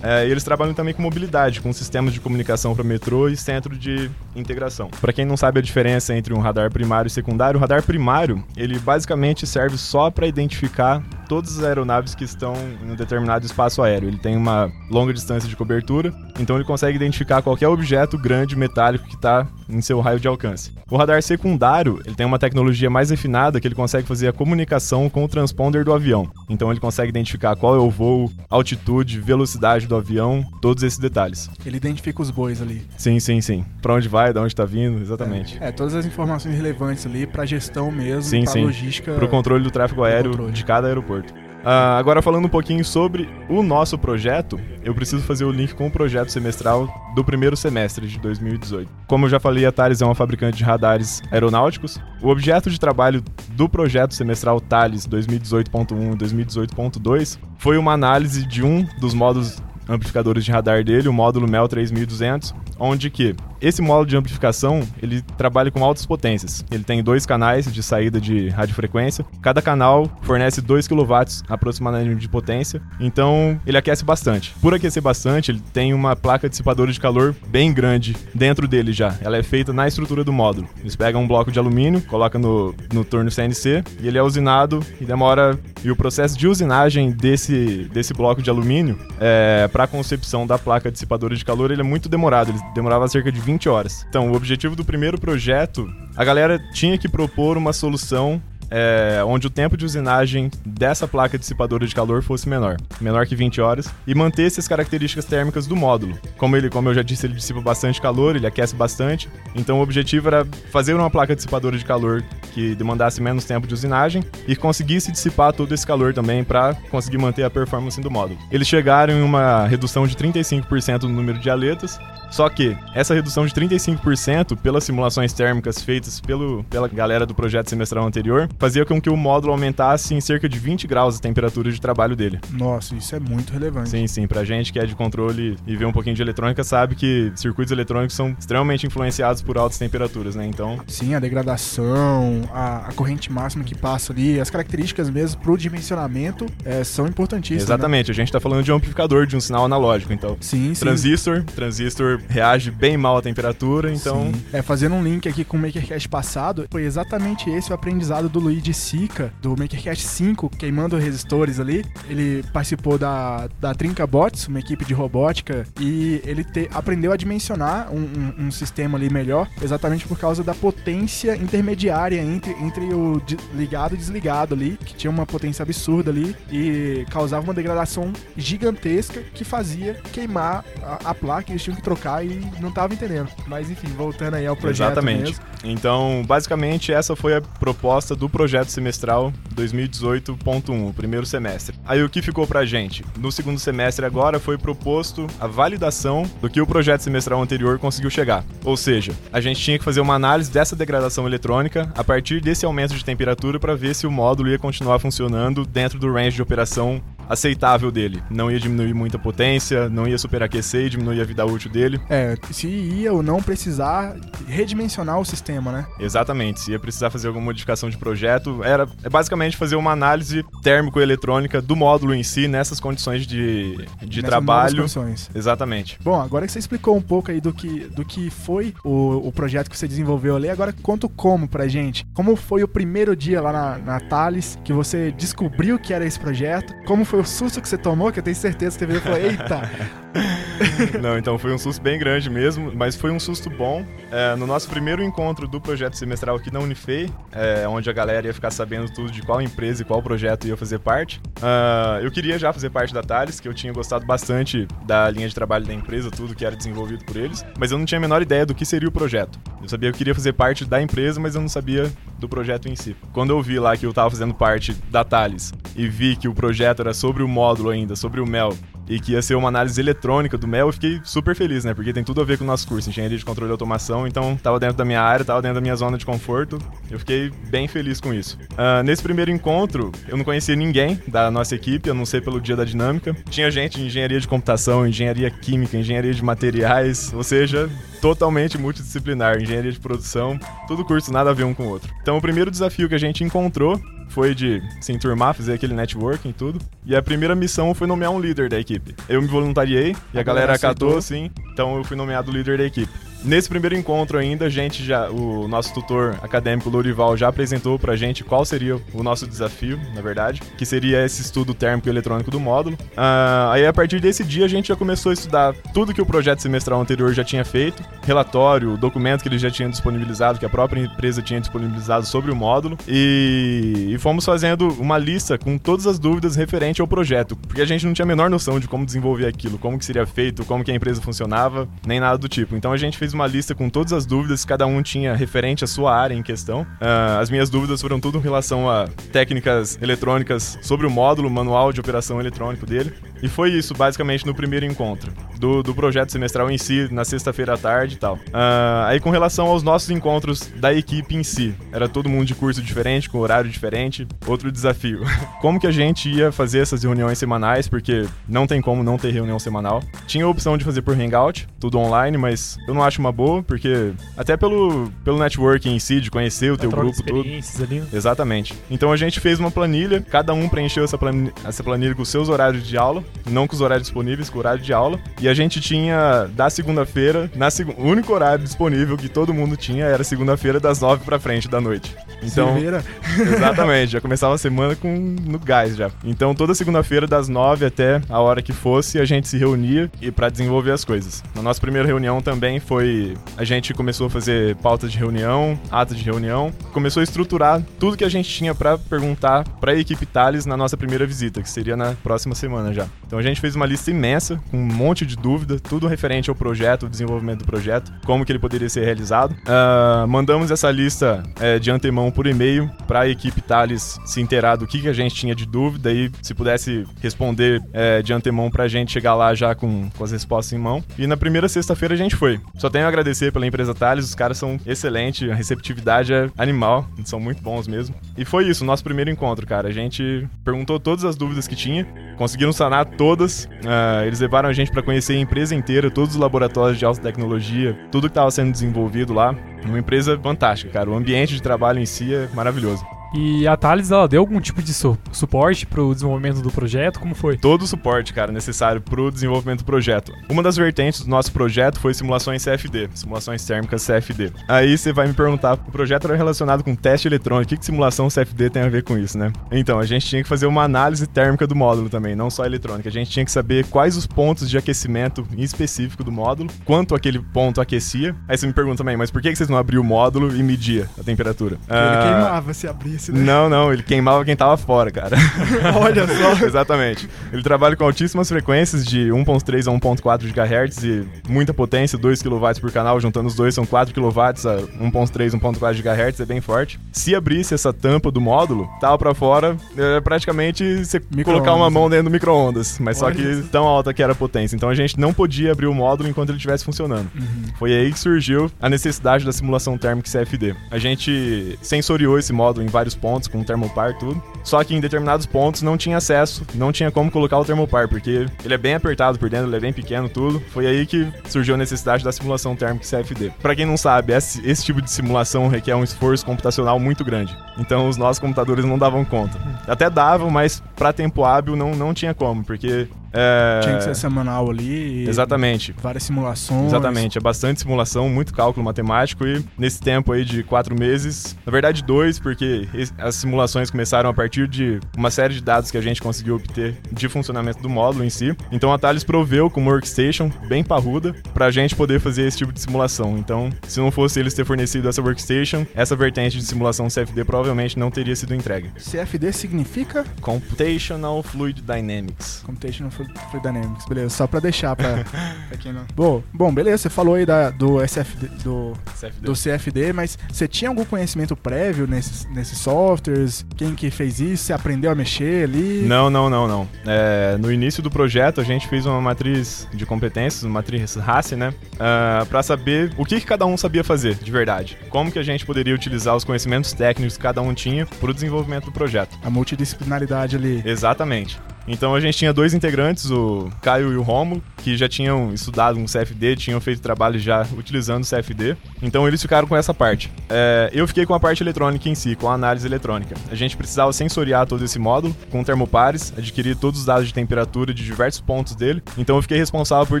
É, e eles trabalham também com mobilidade, com sistemas de comunicação para metrô e centro de integração. Para quem não sabe a diferença entre um radar primário e secundário, o radar primário ele basicamente serve só para identificar todas as aeronaves que estão em um determinado espaço aéreo. Ele tem uma longa distância de cobertura, então ele consegue identificar qualquer objeto grande metálico que está em seu raio de alcance. O radar secundário ele tem uma tecnologia mais refinada que ele consegue fazer a comunicação com o transponder do avião. Então ele consegue identificar qual é o voo, altitude, velocidade do do avião, todos esses detalhes. Ele identifica os bois ali. Sim, sim, sim. Para onde vai, de onde está vindo, exatamente. É, é, todas as informações relevantes ali para gestão mesmo, sim, sim. logística. Para o controle do tráfego aéreo controle. de cada aeroporto. Uh, agora falando um pouquinho sobre o nosso projeto, eu preciso fazer o link com o projeto semestral do primeiro semestre de 2018. Como eu já falei, a Thales é uma fabricante de radares aeronáuticos. O objeto de trabalho do projeto semestral Thales 2018.1 e 2018.2 foi uma análise de um dos modos amplificadores de radar dele, o módulo MEL 3200, onde que esse módulo de amplificação, ele trabalha com altas potências. Ele tem dois canais de saída de radiofrequência. Cada canal fornece 2 kW aproximadamente de potência, então ele aquece bastante. Por aquecer bastante, ele tem uma placa dissipadora de calor bem grande dentro dele já. Ela é feita na estrutura do módulo. Eles pegam um bloco de alumínio, colocam no, no torno CNC e ele é usinado e demora. E o processo de usinagem desse, desse bloco de alumínio é, para a concepção da placa dissipadora de calor ele é muito demorado. Demorava cerca de 20 horas. Então, o objetivo do primeiro projeto, a galera tinha que propor uma solução é, onde o tempo de usinagem dessa placa dissipadora de calor fosse menor, menor que 20 horas, e mantesse as características térmicas do módulo. Como ele, como eu já disse, ele dissipa bastante calor, ele aquece bastante, então o objetivo era fazer uma placa dissipadora de calor que demandasse menos tempo de usinagem e conseguisse dissipar todo esse calor também para conseguir manter a performance do módulo. Eles chegaram em uma redução de 35% no número de aletas, só que essa redução de 35% pelas simulações térmicas feitas pelo, pela galera do projeto semestral anterior fazia com que o módulo aumentasse em cerca de 20 graus a temperatura de trabalho dele. Nossa, isso é muito relevante. Sim, sim. Pra gente que é de controle e vê um pouquinho de eletrônica, sabe que circuitos eletrônicos são extremamente influenciados por altas temperaturas, né? Então. Sim, a degradação, a, a corrente máxima que passa ali, as características mesmo pro dimensionamento é, são importantíssimas. Né? Exatamente. Né? A gente tá falando de um amplificador, de um sinal analógico, então. Sim, sim. Transistor, transistor reage bem mal à temperatura, então. Sim. É, fazendo um link aqui com o MakerCast passado, foi exatamente esse o aprendizado do Luigi Sica, do MakerCast 5, queimando resistores ali. Ele participou da, da Trinca Bots, uma equipe de robótica, e ele te, aprendeu a dimensionar um, um, um, sistema ali melhor, exatamente por causa da potência intermediária entre, entre o de, ligado e desligado ali, que tinha uma potência absurda ali e causava uma degradação gigantesca que fazia queimar a, a placa, eles tinham que trocar e não tava entendendo. Mas enfim, voltando aí ao projeto. Exatamente. Mesmo. Então, basicamente, essa foi a proposta do projeto semestral 2018.1, o primeiro semestre. Aí o que ficou pra gente? No segundo semestre agora foi proposto a validação do que o projeto semestral anterior conseguiu chegar. Ou seja, a gente tinha que fazer uma análise dessa degradação eletrônica a partir desse aumento de temperatura para ver se o módulo ia continuar funcionando dentro do range de operação aceitável dele. Não ia diminuir muita potência, não ia superaquecer e diminuir a vida útil dele. É, se ia ou não precisar redimensionar o sistema, né? Exatamente, se ia precisar fazer alguma modificação de projeto, era é basicamente fazer uma análise térmico-eletrônica do módulo em si nessas condições de, de Nessas trabalho. Condições. Exatamente. Bom, agora que você explicou um pouco aí do que, do que foi o, o projeto que você desenvolveu ali, agora conta como pra gente. Como foi o primeiro dia lá na, na Thales, que você descobriu que era esse projeto? Como foi foi o susto que você tomou, que eu tenho certeza que você veio e falou, eita, Não, então foi um susto bem grande mesmo, mas foi um susto bom. É, no nosso primeiro encontro do projeto semestral aqui na Unifei, é, onde a galera ia ficar sabendo tudo de qual empresa e qual projeto ia fazer parte, uh, eu queria já fazer parte da Thales, que eu tinha gostado bastante da linha de trabalho da empresa, tudo que era desenvolvido por eles, mas eu não tinha a menor ideia do que seria o projeto. Eu sabia que eu queria fazer parte da empresa, mas eu não sabia do projeto em si. Quando eu vi lá que eu estava fazendo parte da Thales e vi que o projeto era sobre o módulo ainda, sobre o Mel, e que ia ser uma análise eletrônica do Mel, eu fiquei super feliz, né? Porque tem tudo a ver com o nosso curso, engenharia de controle e automação, então tava dentro da minha área, tava dentro da minha zona de conforto. Eu fiquei bem feliz com isso. Uh, nesse primeiro encontro, eu não conhecia ninguém da nossa equipe, eu não sei pelo dia da dinâmica. Tinha gente de engenharia de computação, engenharia química, engenharia de materiais, ou seja, totalmente multidisciplinar, engenharia de produção, tudo curso nada a ver um com o outro. Então o primeiro desafio que a gente encontrou foi de se enturmar, fazer aquele networking e tudo. E a primeira missão foi nomear um líder da equipe. Eu me voluntariei e a, a galera acatou, sim. Então eu fui nomeado líder da equipe. Nesse primeiro encontro ainda, a gente já, o nosso tutor acadêmico Lourival já apresentou pra gente qual seria o nosso desafio, na verdade, que seria esse estudo térmico e eletrônico do módulo. Uh, aí a partir desse dia a gente já começou a estudar tudo que o projeto semestral anterior já tinha feito, relatório, documento que ele já tinha disponibilizado, que a própria empresa tinha disponibilizado sobre o módulo, e, e fomos fazendo uma lista com todas as dúvidas referente ao projeto, porque a gente não tinha a menor noção de como desenvolver aquilo, como que seria feito, como que a empresa funcionava, nem nada do tipo. Então a gente fez uma lista com todas as dúvidas que cada um tinha referente à sua área em questão. Uh, as minhas dúvidas foram tudo em relação a técnicas eletrônicas sobre o módulo, manual de operação eletrônico dele. E foi isso, basicamente, no primeiro encontro. do, do projeto semestral em si, na sexta-feira à tarde e tal. Uh, aí com relação aos nossos encontros da equipe em si, era todo mundo de curso diferente, com horário diferente, outro desafio. Como que a gente ia fazer essas reuniões semanais, porque não tem como não ter reunião semanal. Tinha a opção de fazer por Hangout, tudo online, mas eu não acho uma boa, porque até pelo, pelo networking em si, de conhecer o teu grupo, tudo. Ali. Né? Exatamente. Então a gente fez uma planilha, cada um preencheu essa planilha, essa planilha com os seus horários de aula, não com os horários disponíveis, com o horário de aula. E a gente tinha da segunda-feira, na seg o único horário disponível que todo mundo tinha era segunda-feira das nove pra frente da noite. Então, exatamente, já começava a semana com no gás já. Então toda segunda-feira das nove até a hora que fosse, a gente se reunia e para desenvolver as coisas. Na nossa primeira reunião também foi a gente começou a fazer pauta de reunião, ata de reunião, começou a estruturar tudo que a gente tinha para perguntar para a equipe Thales na nossa primeira visita, que seria na próxima semana já. Então a gente fez uma lista imensa com um monte de dúvida, tudo referente ao projeto, o desenvolvimento do projeto, como que ele poderia ser realizado. Uh, mandamos essa lista é, de antemão por e-mail para a equipe Thales se inteirar do que, que a gente tinha de dúvida e se pudesse responder é, de antemão para a gente chegar lá já com, com as respostas em mão. E na primeira sexta-feira a gente foi. Só tenho a agradecer pela empresa Thales, os caras são excelentes, a receptividade é animal, são muito bons mesmo. E foi isso, nosso primeiro encontro, cara. A gente perguntou todas as dúvidas que tinha, conseguiram sanar todas. Uh, eles levaram a gente para conhecer a empresa inteira, todos os laboratórios de alta tecnologia, tudo que estava sendo desenvolvido lá. Uma empresa fantástica, cara. O ambiente de trabalho em si é maravilhoso. E a Thales, ela deu algum tipo de su suporte para o desenvolvimento do projeto? Como foi? Todo o suporte, cara, necessário para o desenvolvimento do projeto. Uma das vertentes do nosso projeto foi simulações CFD, simulações térmicas CFD. Aí você vai me perguntar, o projeto era relacionado com teste eletrônico, o que, que simulação CFD tem a ver com isso, né? Então, a gente tinha que fazer uma análise térmica do módulo também, não só eletrônica. A gente tinha que saber quais os pontos de aquecimento em específico do módulo, quanto aquele ponto aquecia. Aí você me pergunta também, mas por que vocês não abriam o módulo e media a temperatura? Ele uh... queimava se abrisse né? Não, não, ele queimava quem tava fora, cara. Olha só. Exatamente. Ele trabalha com altíssimas frequências de 1.3 a 1.4 GHz e muita potência, 2 kW por canal, juntando os dois são 4 kW a 1.3, 1.4 GHz, é bem forte. Se abrisse essa tampa do módulo, tava para fora, é praticamente você colocar uma mão né? dentro do micro-ondas, mas Olha só que isso. tão alta que era a potência. Então a gente não podia abrir o módulo enquanto ele estivesse funcionando. Uhum. Foi aí que surgiu a necessidade da simulação térmica CFD. A gente sensoriou esse módulo em vários pontos com termopar tudo. Só que em determinados pontos não tinha acesso, não tinha como colocar o termopar, porque ele é bem apertado por dentro, ele é bem pequeno, tudo. Foi aí que surgiu a necessidade da simulação térmica CFD. Para quem não sabe, esse, esse, tipo de simulação requer um esforço computacional muito grande. Então os nossos computadores não davam conta. Até davam, mas para tempo hábil não, não tinha como, porque é... Tinha que ser semanal ali. Exatamente. Várias simulações. Exatamente. É bastante simulação, muito cálculo matemático e nesse tempo aí de quatro meses, na verdade dois, porque as simulações começaram a partir de uma série de dados que a gente conseguiu obter de funcionamento do módulo em si. Então a Thales proveu com uma workstation bem parruda pra gente poder fazer esse tipo de simulação. Então, se não fosse eles ter fornecido essa workstation, essa vertente de simulação CFD provavelmente não teria sido entregue. CFD significa? Computational Fluid Dynamics. Computational Fluid Fluid Dynamics, beleza. Só pra deixar pra, pra quem não. Bom, bom, beleza. Você falou aí da, do SFD, do, CFD. do CFD, mas você tinha algum conhecimento prévio nesses, nesses softwares? Quem que fez isso? Você aprendeu a mexer ali? Não, não, não, não. É, no início do projeto, a gente fez uma matriz de competências, uma matriz RACE, né? Uh, pra saber o que, que cada um sabia fazer, de verdade. Como que a gente poderia utilizar os conhecimentos técnicos que cada um tinha pro desenvolvimento do projeto. A multidisciplinaridade ali. Exatamente. Então a gente tinha dois integrantes, o Caio e o Romulo, que já tinham estudado um CFD, tinham feito trabalho já utilizando o CFD. Então eles ficaram com essa parte. É, eu fiquei com a parte eletrônica em si, com a análise eletrônica. A gente precisava sensoriar todo esse módulo com termopares, adquirir todos os dados de temperatura de diversos pontos dele. Então eu fiquei responsável por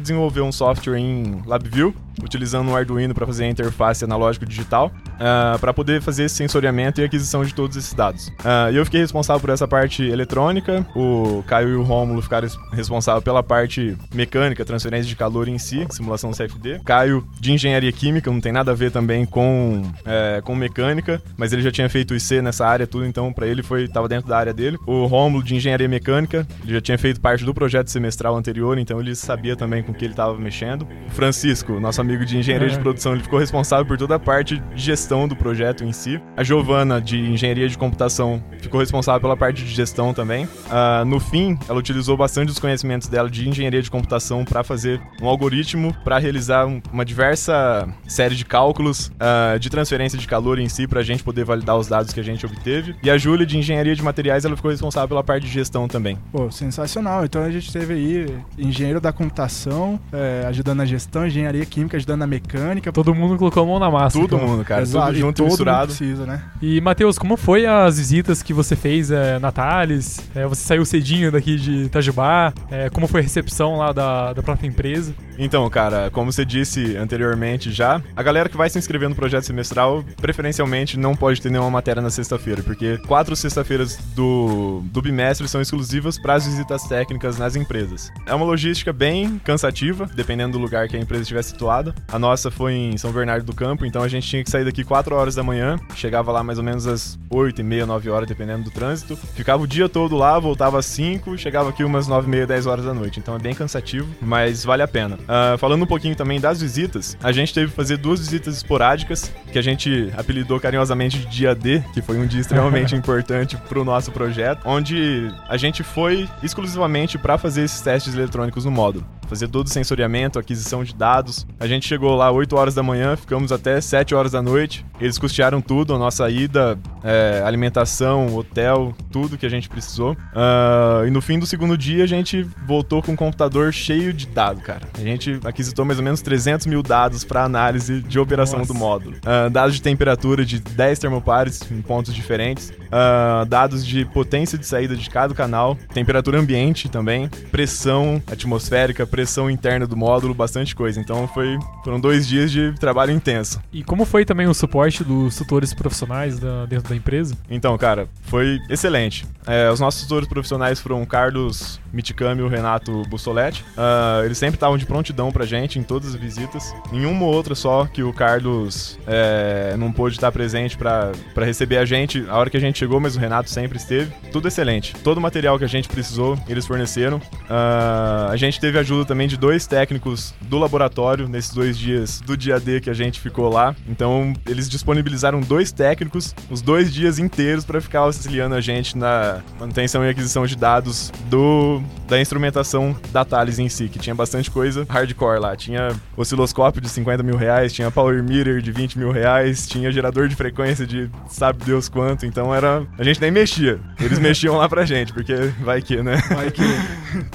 desenvolver um software em LabVIEW, utilizando um Arduino para fazer a interface analógico digital, uh, para poder fazer esse sensoriamento e aquisição de todos esses dados. Uh, eu fiquei responsável por essa parte eletrônica, o Caio e o Rômulo ficaram responsáveis pela parte mecânica, transferência de calor em si, simulação CFD. Caio de engenharia química, não tem nada a ver também com, é, com mecânica, mas ele já tinha feito IC nessa área, tudo, então para ele foi estava dentro da área dele. O Rômulo de engenharia mecânica, ele já tinha feito parte do projeto semestral anterior, então ele sabia também com que ele estava mexendo. O Francisco, nosso amigo de engenharia é. de produção, ele ficou responsável por toda a parte de gestão gestão do projeto em si. A Giovana, de engenharia de computação, ficou responsável pela parte de gestão também. Uh, no fim, ela utilizou bastante os conhecimentos dela de engenharia de computação para fazer um algoritmo para realizar uma diversa série de cálculos uh, de transferência de calor em si para a gente poder validar os dados que a gente obteve. E a Júlia, de engenharia de materiais, ela ficou responsável pela parte de gestão também. Pô, sensacional. Então a gente teve aí engenheiro da computação é, ajudando na gestão, engenharia química ajudando na mecânica. Todo mundo colocou a mão na massa. Todo então. mundo, cara. Exato. Tudo junto e misturado. Precisa, né? E, Matheus, como foi as visitas que você fez é, na Thales? É, você saiu cedinho daqui de Itajubá? É, como foi a recepção lá da, da própria empresa? Então, cara, como você disse anteriormente já, a galera que vai se inscrever no projeto semestral, preferencialmente não pode ter nenhuma matéria na sexta-feira, porque quatro sexta-feiras do, do bimestre são exclusivas para as visitas técnicas nas empresas. É uma logística bem cansativa, dependendo do lugar que a empresa estiver situada. A nossa foi em São Bernardo do Campo, então a gente tinha que sair daqui 4 horas da manhã, chegava lá mais ou menos às 8 e meia, 9 horas, dependendo do trânsito. Ficava o dia todo lá, voltava às 5, chegava aqui umas 9 e meia, 10 horas da noite. Então é bem cansativo, mas vale a pena. Uh, falando um pouquinho também das visitas, a gente teve que fazer duas visitas esporádicas, que a gente apelidou carinhosamente de dia D, que foi um dia extremamente importante para o nosso projeto, onde a gente foi exclusivamente para fazer esses testes eletrônicos no módulo fazer todo o sensoriamento, aquisição de dados. A gente chegou lá 8 horas da manhã, ficamos até 7 horas da noite. Eles custearam tudo, a nossa ida, é, alimentação, hotel, tudo que a gente precisou. Uh, e no fim do segundo dia, a gente voltou com um computador cheio de dados, cara. A gente aquisitou mais ou menos 300 mil dados para análise de operação nossa. do módulo. Uh, dados de temperatura de 10 termopares em pontos diferentes. Uh, dados de potência de saída de cada canal. Temperatura ambiente também. Pressão atmosférica, pressão interna do módulo, bastante coisa. Então foi, foram dois dias de trabalho intenso. E como foi também o suporte dos tutores profissionais da, dentro da empresa? Então, cara, foi excelente. É, os nossos tutores profissionais foram o Carlos Miticami e o Renato Bussoletti. Uh, eles sempre estavam de prontidão pra gente em todas as visitas. Nenhuma outra só que o Carlos é, não pôde estar presente para receber a gente a hora que a gente chegou, mas o Renato sempre esteve. Tudo excelente. Todo o material que a gente precisou, eles forneceram. Uh, a gente teve ajuda também de dois técnicos do laboratório nesses dois dias do dia D que a gente ficou lá. Então, eles disponibilizaram dois técnicos os dois dias inteiros para ficar auxiliando a gente na manutenção e aquisição de dados do da instrumentação da Thales em si, que tinha bastante coisa hardcore lá. Tinha osciloscópio de 50 mil reais, tinha power meter de 20 mil reais, tinha gerador de frequência de sabe Deus quanto. Então era. A gente nem mexia. Eles mexiam lá pra gente, porque vai que, né? Vai que.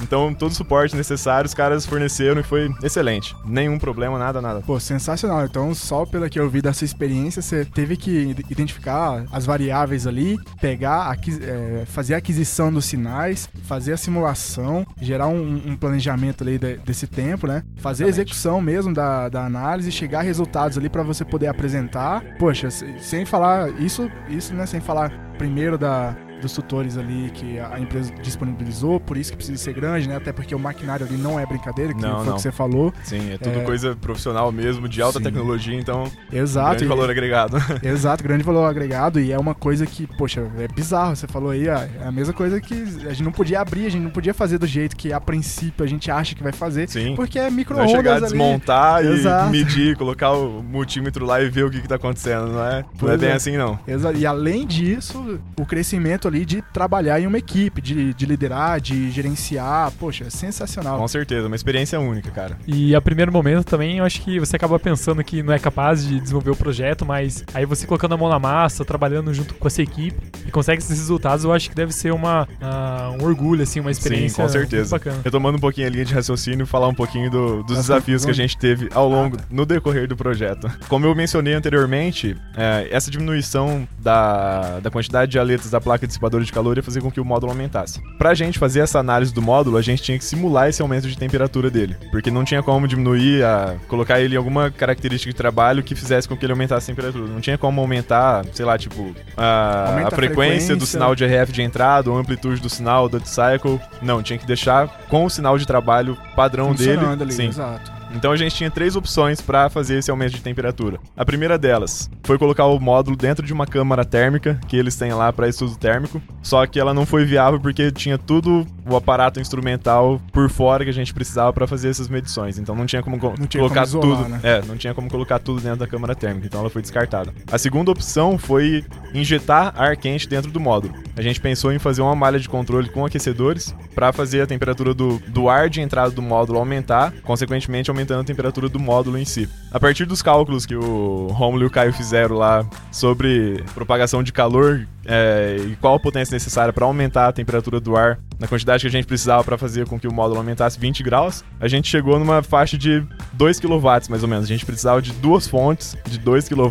então, todo o suporte necessário os caras forneceram e foi excelente. Nenhum problema, nada, nada. Pô, sensacional. Então, só pela que eu vi dessa experiência, você teve que identificar as variáveis ali, pegar, é, fazer a aquisição dos sinais, fazer a simulação, gerar um, um planejamento ali de, desse tempo, né? Fazer Exatamente. a execução mesmo da, da análise, chegar a resultados ali para você poder apresentar. Poxa, sem falar isso, isso, né? Sem falar primeiro da dos tutores ali que a empresa disponibilizou, por isso que precisa ser grande, né? Até porque o maquinário ali não é brincadeira, que não, foi o que você falou. Sim, é tudo é... coisa profissional mesmo, de alta Sim. tecnologia, então. Exato. Grande e... valor agregado. Exato, grande valor agregado. E é uma coisa que, poxa, é bizarro. Você falou aí, é a mesma coisa que a gente não podia abrir, a gente não podia fazer do jeito que a princípio a gente acha que vai fazer. Sim. Porque é micro-ondas. chegar a desmontar e Exato. medir, colocar o multímetro lá e ver o que, que tá acontecendo, não é? Não é bem é. assim, não. Exato. E além disso, o crescimento ali de trabalhar em uma equipe, de, de liderar, de gerenciar. Poxa, é sensacional. Com certeza, uma experiência única, cara. E a primeiro momento também, eu acho que você acaba pensando que não é capaz de desenvolver o projeto, mas aí você colocando a mão na massa, trabalhando junto com essa equipe e consegue esses resultados, eu acho que deve ser uma, uh, um orgulho, assim, uma experiência Sim, com certeza. bacana. Retomando um pouquinho a linha de raciocínio, falar um pouquinho do, dos desafios que a gente teve ao longo, ah, tá. no decorrer do projeto. Como eu mencionei anteriormente, é, essa diminuição da, da quantidade de aletas da placa dissipadora de calor ia fazer com que o módulo aumentasse. Pra gente fazer essa análise do módulo, a gente tinha que simular esse aumento de temperatura dele, porque não tinha como diminuir, a, colocar ele em alguma característica de trabalho que fizesse com que ele aumentasse a temperatura. Não tinha como aumentar, sei lá, tipo, a, a, frequência, frequência, do sinal de RF de entrada, ou a amplitude do sinal, do cycle. Não, tinha que deixar com o sinal de trabalho padrão dele. Ali, sim. Exato Então a gente tinha três opções para fazer esse aumento de temperatura. A primeira delas foi colocar o módulo dentro de uma câmara térmica que eles têm lá para estudo térmico, só que ela não foi viável porque tinha tudo o aparato instrumental por fora que a gente precisava para fazer essas medições. Então não tinha como Não tinha colocar como isolar, tudo. né? É, não tinha como colocar tudo dentro da câmara térmica, então ela foi descartada. A segunda opção foi injetar ar quente dentro do módulo. A gente pensou em fazer uma malha de controle com aquecedores para fazer a temperatura do, do ar de entrada do módulo aumentar, consequentemente aumentando a temperatura do módulo em si. A partir dos cálculos que o Romulo e o Caio fizeram lá sobre propagação de calor é, e qual a potência necessária para aumentar a temperatura do ar na quantidade que a gente precisava para fazer com que o módulo aumentasse 20 graus, a gente chegou numa faixa de 2 kW mais ou menos. A gente precisava de duas fontes de 2 kW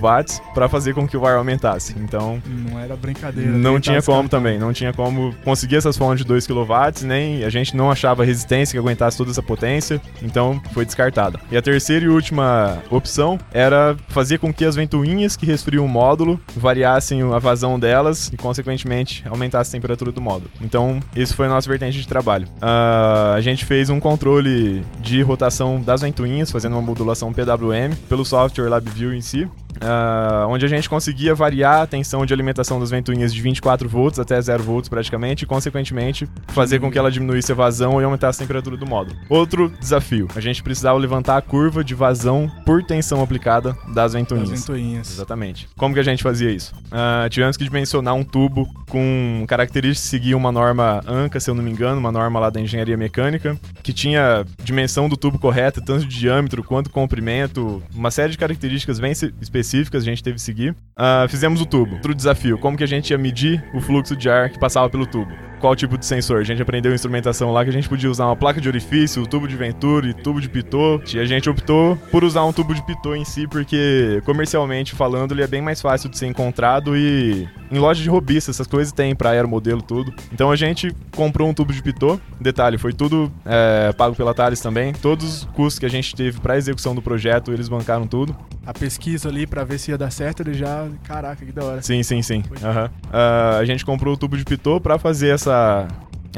para fazer com que o ar aumentasse. Então, Não era brincadeira. não tentar tinha como descartar. também, não tinha como conseguir essas fontes de 2 kW, nem a gente não achava resistência que aguentasse toda essa potência, então foi descartada. E a terceira e última opção era fazer com que as ventoinhas que resfriam o módulo variassem a vazão delas e, consequentemente, aumentasse a temperatura do módulo. Então, esse foi a nossa vertente de trabalho. Ah, a gente fez um controle de rotação das ventoinhas, fazendo uma modulação PWM pelo software LabVIEW em si. Ah, onde a gente conseguia variar a tensão de alimentação das ventoinhas de 24 volts até 0 volts praticamente, e consequentemente fazer com que ela diminuísse a vazão e aumentasse a temperatura do módulo. Outro desafio, a gente precisava levantar a curva de vazão por tensão aplicada das ventoinhas. As ventoinhas. Exatamente. Como que a gente fazia isso? Ah, tivemos que dimensionar um tubo com características que seguiam uma norma ANCA, se eu não me engano, uma norma lá da engenharia mecânica, que tinha dimensão do tubo correta, tanto de diâmetro quanto comprimento, uma série de características bem se- específicas a gente teve que seguir. Ah, fizemos o tubo. Outro desafio, como que a gente ia medir o fluxo de ar que passava pelo tubo? Qual tipo de sensor? A gente aprendeu instrumentação lá que a gente podia usar uma placa de orifício, tubo de Venturi, tubo de Pitot. E a gente optou por usar um tubo de Pitot em si, porque comercialmente falando, ele é bem mais fácil de ser encontrado e em loja de robista essas coisas tem pra aeromodelo tudo. Então a gente comprou um tubo de Pitot. Detalhe, foi tudo é, pago pela Thales também. Todos os custos que a gente teve pra execução do projeto, eles bancaram tudo. A pesquisa ali pra ver se ia dar certo, ele já. Caraca, que da hora. Sim, sim, sim. Aham. Ah, a gente comprou o tubo de Pitot pra fazer essa,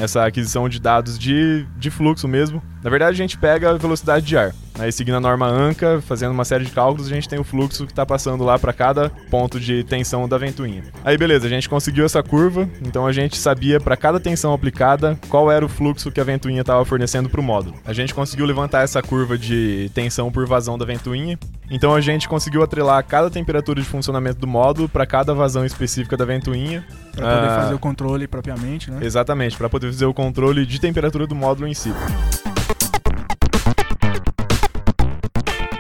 essa aquisição de dados de, de fluxo mesmo. Na verdade, a gente pega a velocidade de ar. Aí, seguindo a norma ANCA, fazendo uma série de cálculos, a gente tem o fluxo que está passando lá para cada ponto de tensão da ventoinha. Aí, beleza, a gente conseguiu essa curva, então a gente sabia para cada tensão aplicada qual era o fluxo que a ventoinha estava fornecendo para o módulo. A gente conseguiu levantar essa curva de tensão por vazão da ventoinha, então a gente conseguiu atrelar cada temperatura de funcionamento do módulo para cada vazão específica da ventoinha. Pra poder Ah, fazer o controle propriamente, né? Exatamente, para poder fazer o controle de temperatura do módulo em si.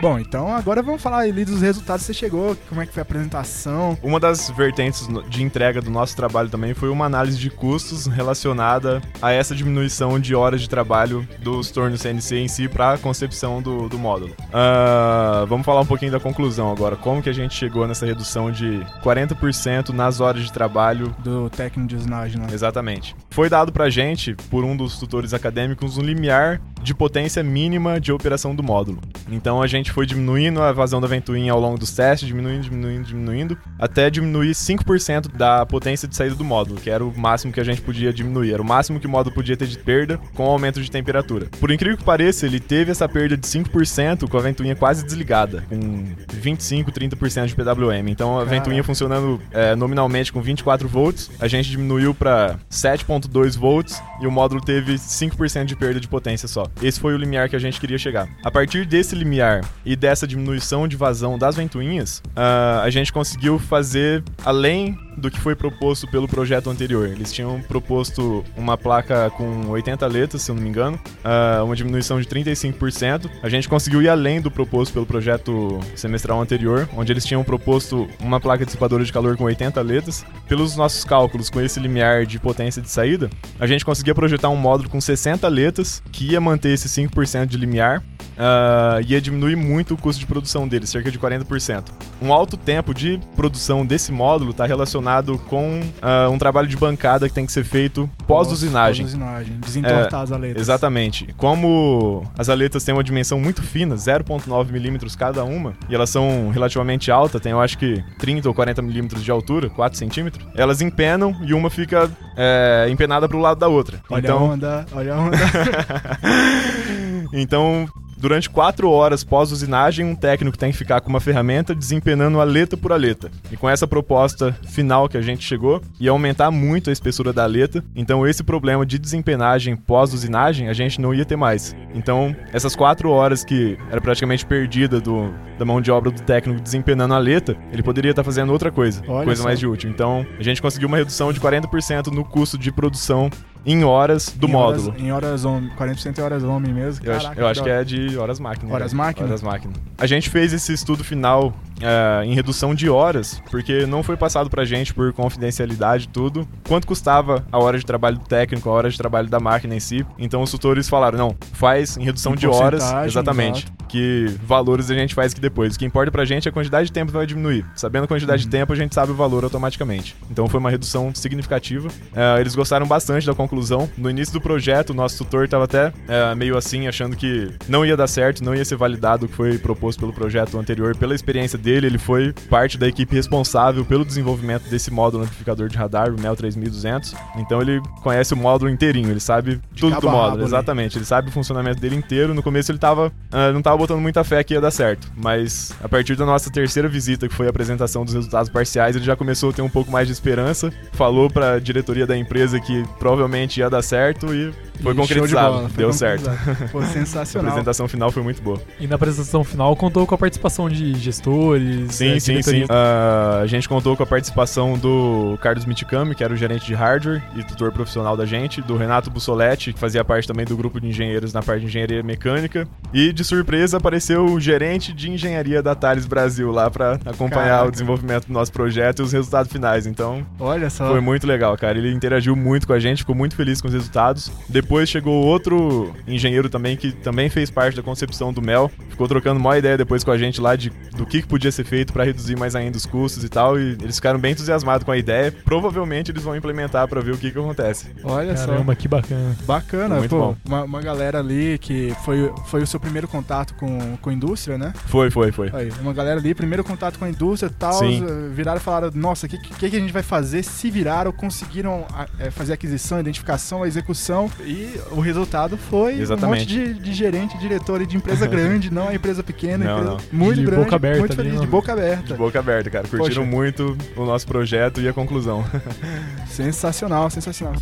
Bom, então agora vamos falar ali dos resultados que você chegou, como é que foi a apresentação. Uma das vertentes de entrega do nosso trabalho também foi uma análise de custos relacionada a essa diminuição de horas de trabalho dos tornos CNC em si para a concepção do, do módulo. Ah, vamos falar um pouquinho da conclusão agora. Como que a gente chegou nessa redução de 40% nas horas de trabalho Do técnico de usinagem lá. Exatamente. Foi dado pra gente, por um dos tutores acadêmicos, um limiar de potência mínima de operação do módulo. Então a gente foi diminuindo a vazão da ventoinha ao longo dos testes, diminuindo, diminuindo, diminuindo, até diminuir 5% da potência de saída do módulo, que era o máximo que a gente podia diminuir. Era o máximo que o módulo podia ter de perda com o aumento de temperatura. Por incrível que pareça, ele teve essa perda de 5% com a ventoinha quase desligada, com 25, 30% de PWM. Então a ventoinha funcionando é, nominalmente com 24 volts, a gente diminuiu para 7.2 volts e o módulo teve 5% de perda de potência só. Esse foi o limiar que a gente queria chegar. A partir desse limiar e dessa diminuição de vazão das ventoinhas, ah, a gente conseguiu fazer além do que foi proposto pelo projeto anterior. Eles tinham proposto uma placa com 80 letras, se eu não me engano, ah, uma diminuição de 35%. A gente conseguiu ir além do proposto pelo projeto semestral anterior, onde eles tinham proposto uma placa dissipadora de calor com 80 letras. Pelos nossos cálculos, com esse limiar de potência de saída, a gente conseguia projetar um módulo com 60 letras, que ia manter esse 5% de limiar, ah, ia diminuir muito o custo de produção dele, cerca de 40%. Um alto tempo de produção desse módulo está relacionado com ah, um trabalho de bancada que tem que ser feito pós-usinagem. Pós-usinagem. Desentortar as aletas. Exatamente. Como as aletas têm uma dimensão muito fina, 0.9 milímetros cada uma, e elas são relativamente altas, tem eu acho que 30 ou 40 milímetros de altura, 4 centímetros, elas empenam e uma fica é, empenada pro lado da outra. Olha então, a onda, olha a onda. então durante quatro horas pós-usinagem, um técnico tem que ficar com uma ferramenta desempenando aleta por aleta. E com essa proposta final que a gente chegou, ia aumentar muito a espessura da aleta, então esse problema de desempenagem pós-usinagem a gente não ia ter mais. Então, essas quatro horas que era praticamente perdida do, da mão de obra do técnico desempenando a aleta, ele poderia estar fazendo outra coisa, Olha coisa só. mais de útil. Então, a gente conseguiu uma redução de 40% no custo de produção em horas do Em módulo. Horas, em horas homem, 40% é horas homem mesmo. Eu acho, Caraca, eu acho que é de horas máquina. Horas né? máquina? Horas máquina. A gente fez esse estudo final eh, em redução de horas, porque não foi passado pra gente por confidencialidade e tudo, quanto custava a hora de trabalho do técnico, a hora de trabalho da máquina em si. Então os tutores falaram, não, faz em redução Em de horas, exatamente. exato. Que valores a gente faz que depois. O que importa pra gente é a quantidade de tempo que vai diminuir. Sabendo a quantidade Uhum. de tempo, a gente sabe o valor automaticamente. Então foi uma redução significativa. Eh, eles gostaram bastante da conclusão. No início do projeto, o nosso tutor estava até eh, meio assim, achando que não ia dar certo, não ia ser validado o que foi proposto pelo projeto anterior. Pela experiência dele, ele foi parte da equipe responsável pelo desenvolvimento desse módulo amplificador de radar, o MEL 3200. Então ele conhece o módulo inteirinho, ele sabe tudo cabo do a módulo, rabo ali. exatamente. Ele sabe o funcionamento dele inteiro. No começo ele tava, ah, não tava botando muita fé que ia dar certo, mas a partir da nossa terceira visita, que foi a apresentação dos resultados parciais, ele já começou a ter um pouco mais de esperança. Falou pra diretoria da empresa que provavelmente ia dar certo e foi E show de concretizado. bola, foi Deu certo. concretizado. Pô, A sensacional. apresentação final foi muito boa. E na apresentação final contou com a participação de gestores, Sim, eh, sim, diretoria. sim. Ah, a gente contou com a participação do Carlos Miticami, que era o gerente de hardware e tutor profissional da gente, do Renato Bussoletti, que fazia parte também do grupo de engenheiros na parte de engenharia mecânica, e de surpresa apareceu o gerente de engenharia da Thales Brasil lá para acompanhar Caraca. o desenvolvimento do nosso projeto e os resultados finais. Então, Olha só. foi muito legal, cara. Ele interagiu muito com a gente, ficou muito feliz com os resultados. Depois chegou outro engenheiro também que também fez parte da concepção do Mel. Ficou trocando uma ideia depois com a gente lá de do que, que podia ser feito para reduzir mais ainda os custos e tal. E eles ficaram bem entusiasmados com a ideia. Provavelmente eles vão implementar para ver o que, que acontece. Olha só. Caramba, que bacana. Bacana, Muito pô. bom. Uma, uma galera ali que foi, foi o seu primeiro contato com, com a indústria, né? Foi, foi, foi. Aí, uma galera ali, primeiro contato com a indústria e tal, Sim. eh, viraram e falaram, nossa, o que, que, que a gente vai fazer? Se viraram, conseguiram a- eh, fazer a aquisição, a identificação, a execução e o resultado foi Exatamente. um monte de, de gerente, diretor e de empresa grande, não é empresa pequena, Não, empresa não. muito De grande, boca aberta muito ali, feliz, não. de boca aberta. De boca aberta, cara. Curtiram Poxa. muito o nosso projeto e a conclusão. Sensacional, sensacional.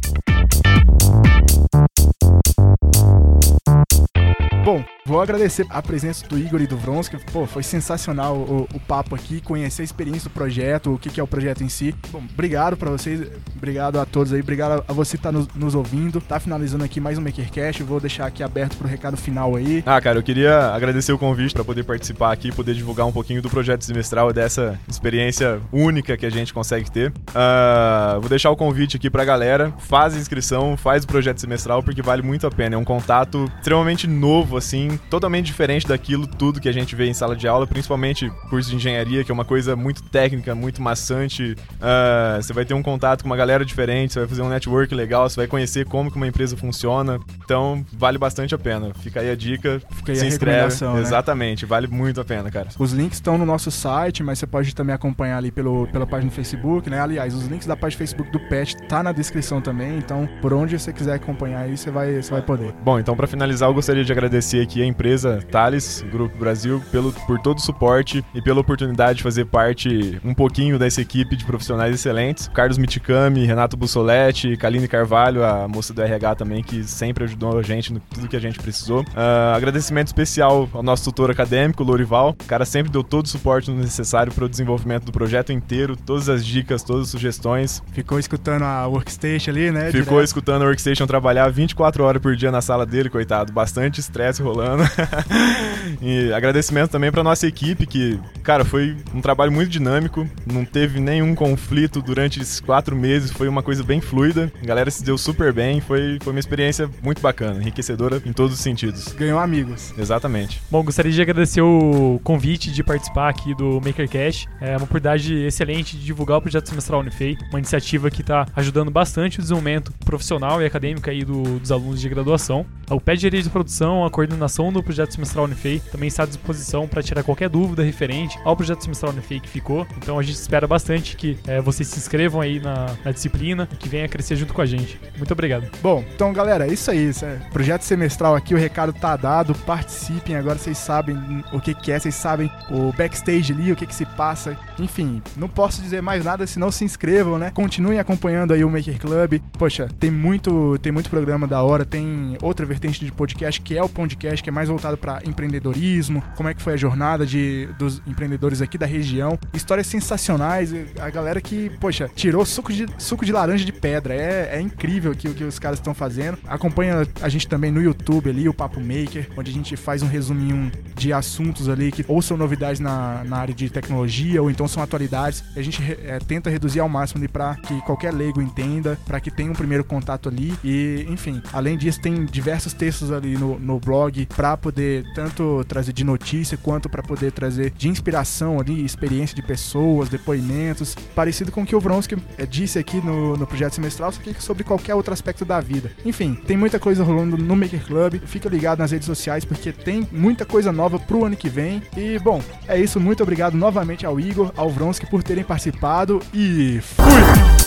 Bom, vou agradecer a presença do Igor e do Vronsky. Pô, foi sensacional o, o papo aqui, conhecer a experiência do projeto, o que, que é o projeto em si. Bom, obrigado pra vocês, obrigado a todos aí, obrigado a você que tá nos, nos ouvindo. Tá finalizando aqui mais um MakerCast, vou deixar aqui aberto pro recado final aí. Ah, cara, eu queria agradecer o convite para poder participar aqui, poder divulgar um pouquinho do projeto semestral dessa experiência única que a gente consegue ter. Ah, vou deixar o convite aqui pra galera, faz a inscrição, faz o projeto semestral porque vale muito a pena. É um contato extremamente novo, assim, totalmente diferente daquilo tudo que a gente vê em sala de aula, principalmente curso de engenharia, que é uma coisa muito técnica, muito maçante. Ah, você vai ter um contato com uma galera diferente, você vai fazer um network legal, você vai conhecer como que uma empresa funciona. Então, vale bastante a pena. Fica aí a dica, Fica aí se a inscreve. né? Exatamente, vale muito a pena, cara. Os links estão no nosso site, mas você pode também acompanhar ali pelo, pela página do Facebook, né? Aliás, os links da página do Facebook do PET tá na descrição também, então por onde você quiser acompanhar aí, você vai, você vai poder. Bom, então para finalizar, eu gostaria de agradecer aqui a empresa Thales, Grupo Brasil, pelo, por todo o suporte e pela oportunidade de fazer parte um pouquinho dessa equipe de profissionais excelentes. Carlos Miticami, Renato Bussoletti, Kaline Carvalho, a moça do RH também, que sempre ajudou a gente no tudo que a gente precisou. Ah, agradecimento especial ao nosso tutor acadêmico, Lorival. O cara sempre deu todo o suporte necessário para o desenvolvimento do projeto inteiro, todas as dicas, todas as sugestões. Ficou escutando a workstation ali, né? Ficou direto. escutando a Workstation trabalhar 24 horas por dia na sala dele, coitado. Bastante estresse rolando. e agradecimento também pra nossa equipe, que, cara, foi um trabalho muito dinâmico. Não teve nenhum conflito durante esses quatro meses. Foi uma coisa bem fluida. A galera se deu super bem. Foi, foi uma experiência muito bacana, enriquecedora em todos os sentidos. Ganhou amigos. Exatamente. Bom, gostaria de agradecer o convite de participar aqui do MakerCast. É uma oportunidade excelente de divulgar o projeto semestral Unifei, uma iniciativa que está ajudando bastante o desenvolvimento profissional e acadêmico aí do- dos alunos de graduação. O PET de Engenharia de Produção, a coordenação informação no projeto semestral Unifei também está à disposição para tirar qualquer dúvida referente ao projeto semestral Unifei que ficou. Então a gente espera bastante que é, vocês se inscrevam aí na, na disciplina e que venha crescer junto com a gente. Muito obrigado. Bom, então galera, é isso aí. É projeto semestral aqui, o recado tá dado. Participem, agora vocês sabem o que, que é, vocês sabem o backstage ali, o que, que se passa. Enfim, não posso dizer mais nada, senão se inscrevam, né? Continuem acompanhando aí o Maker Club. Poxa, tem muito, tem muito programa da hora, tem outra vertente de podcast que é o podcast, que é mais voltado para empreendedorismo, como é que foi a jornada de, dos empreendedores aqui da região. Histórias sensacionais, a galera que, poxa, tirou suco de, suco de laranja de pedra. É, é incrível o que os caras estão fazendo. Acompanha a gente também no YouTube ali, o Papo Maker, onde a gente faz um resuminho de assuntos ali que ou são novidades na, na área de tecnologia ou então são atualidades. A gente é, tenta reduzir ao máximo para que qualquer leigo entenda, para que tenha um primeiro contato ali. E, enfim, além disso, tem diversos textos ali no, no blog para poder tanto trazer de notícia quanto para poder trazer de inspiração ali, experiência de pessoas, depoimentos, parecido com o que o Vronsky é, disse aqui no, no projeto semestral, só que sobre qualquer outro aspecto da vida. Enfim, tem muita coisa rolando no Maker Club. Fica ligado nas redes sociais porque tem muita coisa nova pro ano que vem. E, bom, é isso. Muito obrigado novamente ao Igor, ao Vronsky por terem participado e fui!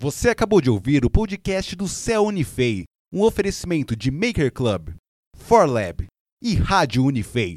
Você acabou de ouvir o podcast do Céu Unifei, um oferecimento de Maker Club, ForLab e Rádio Unifei.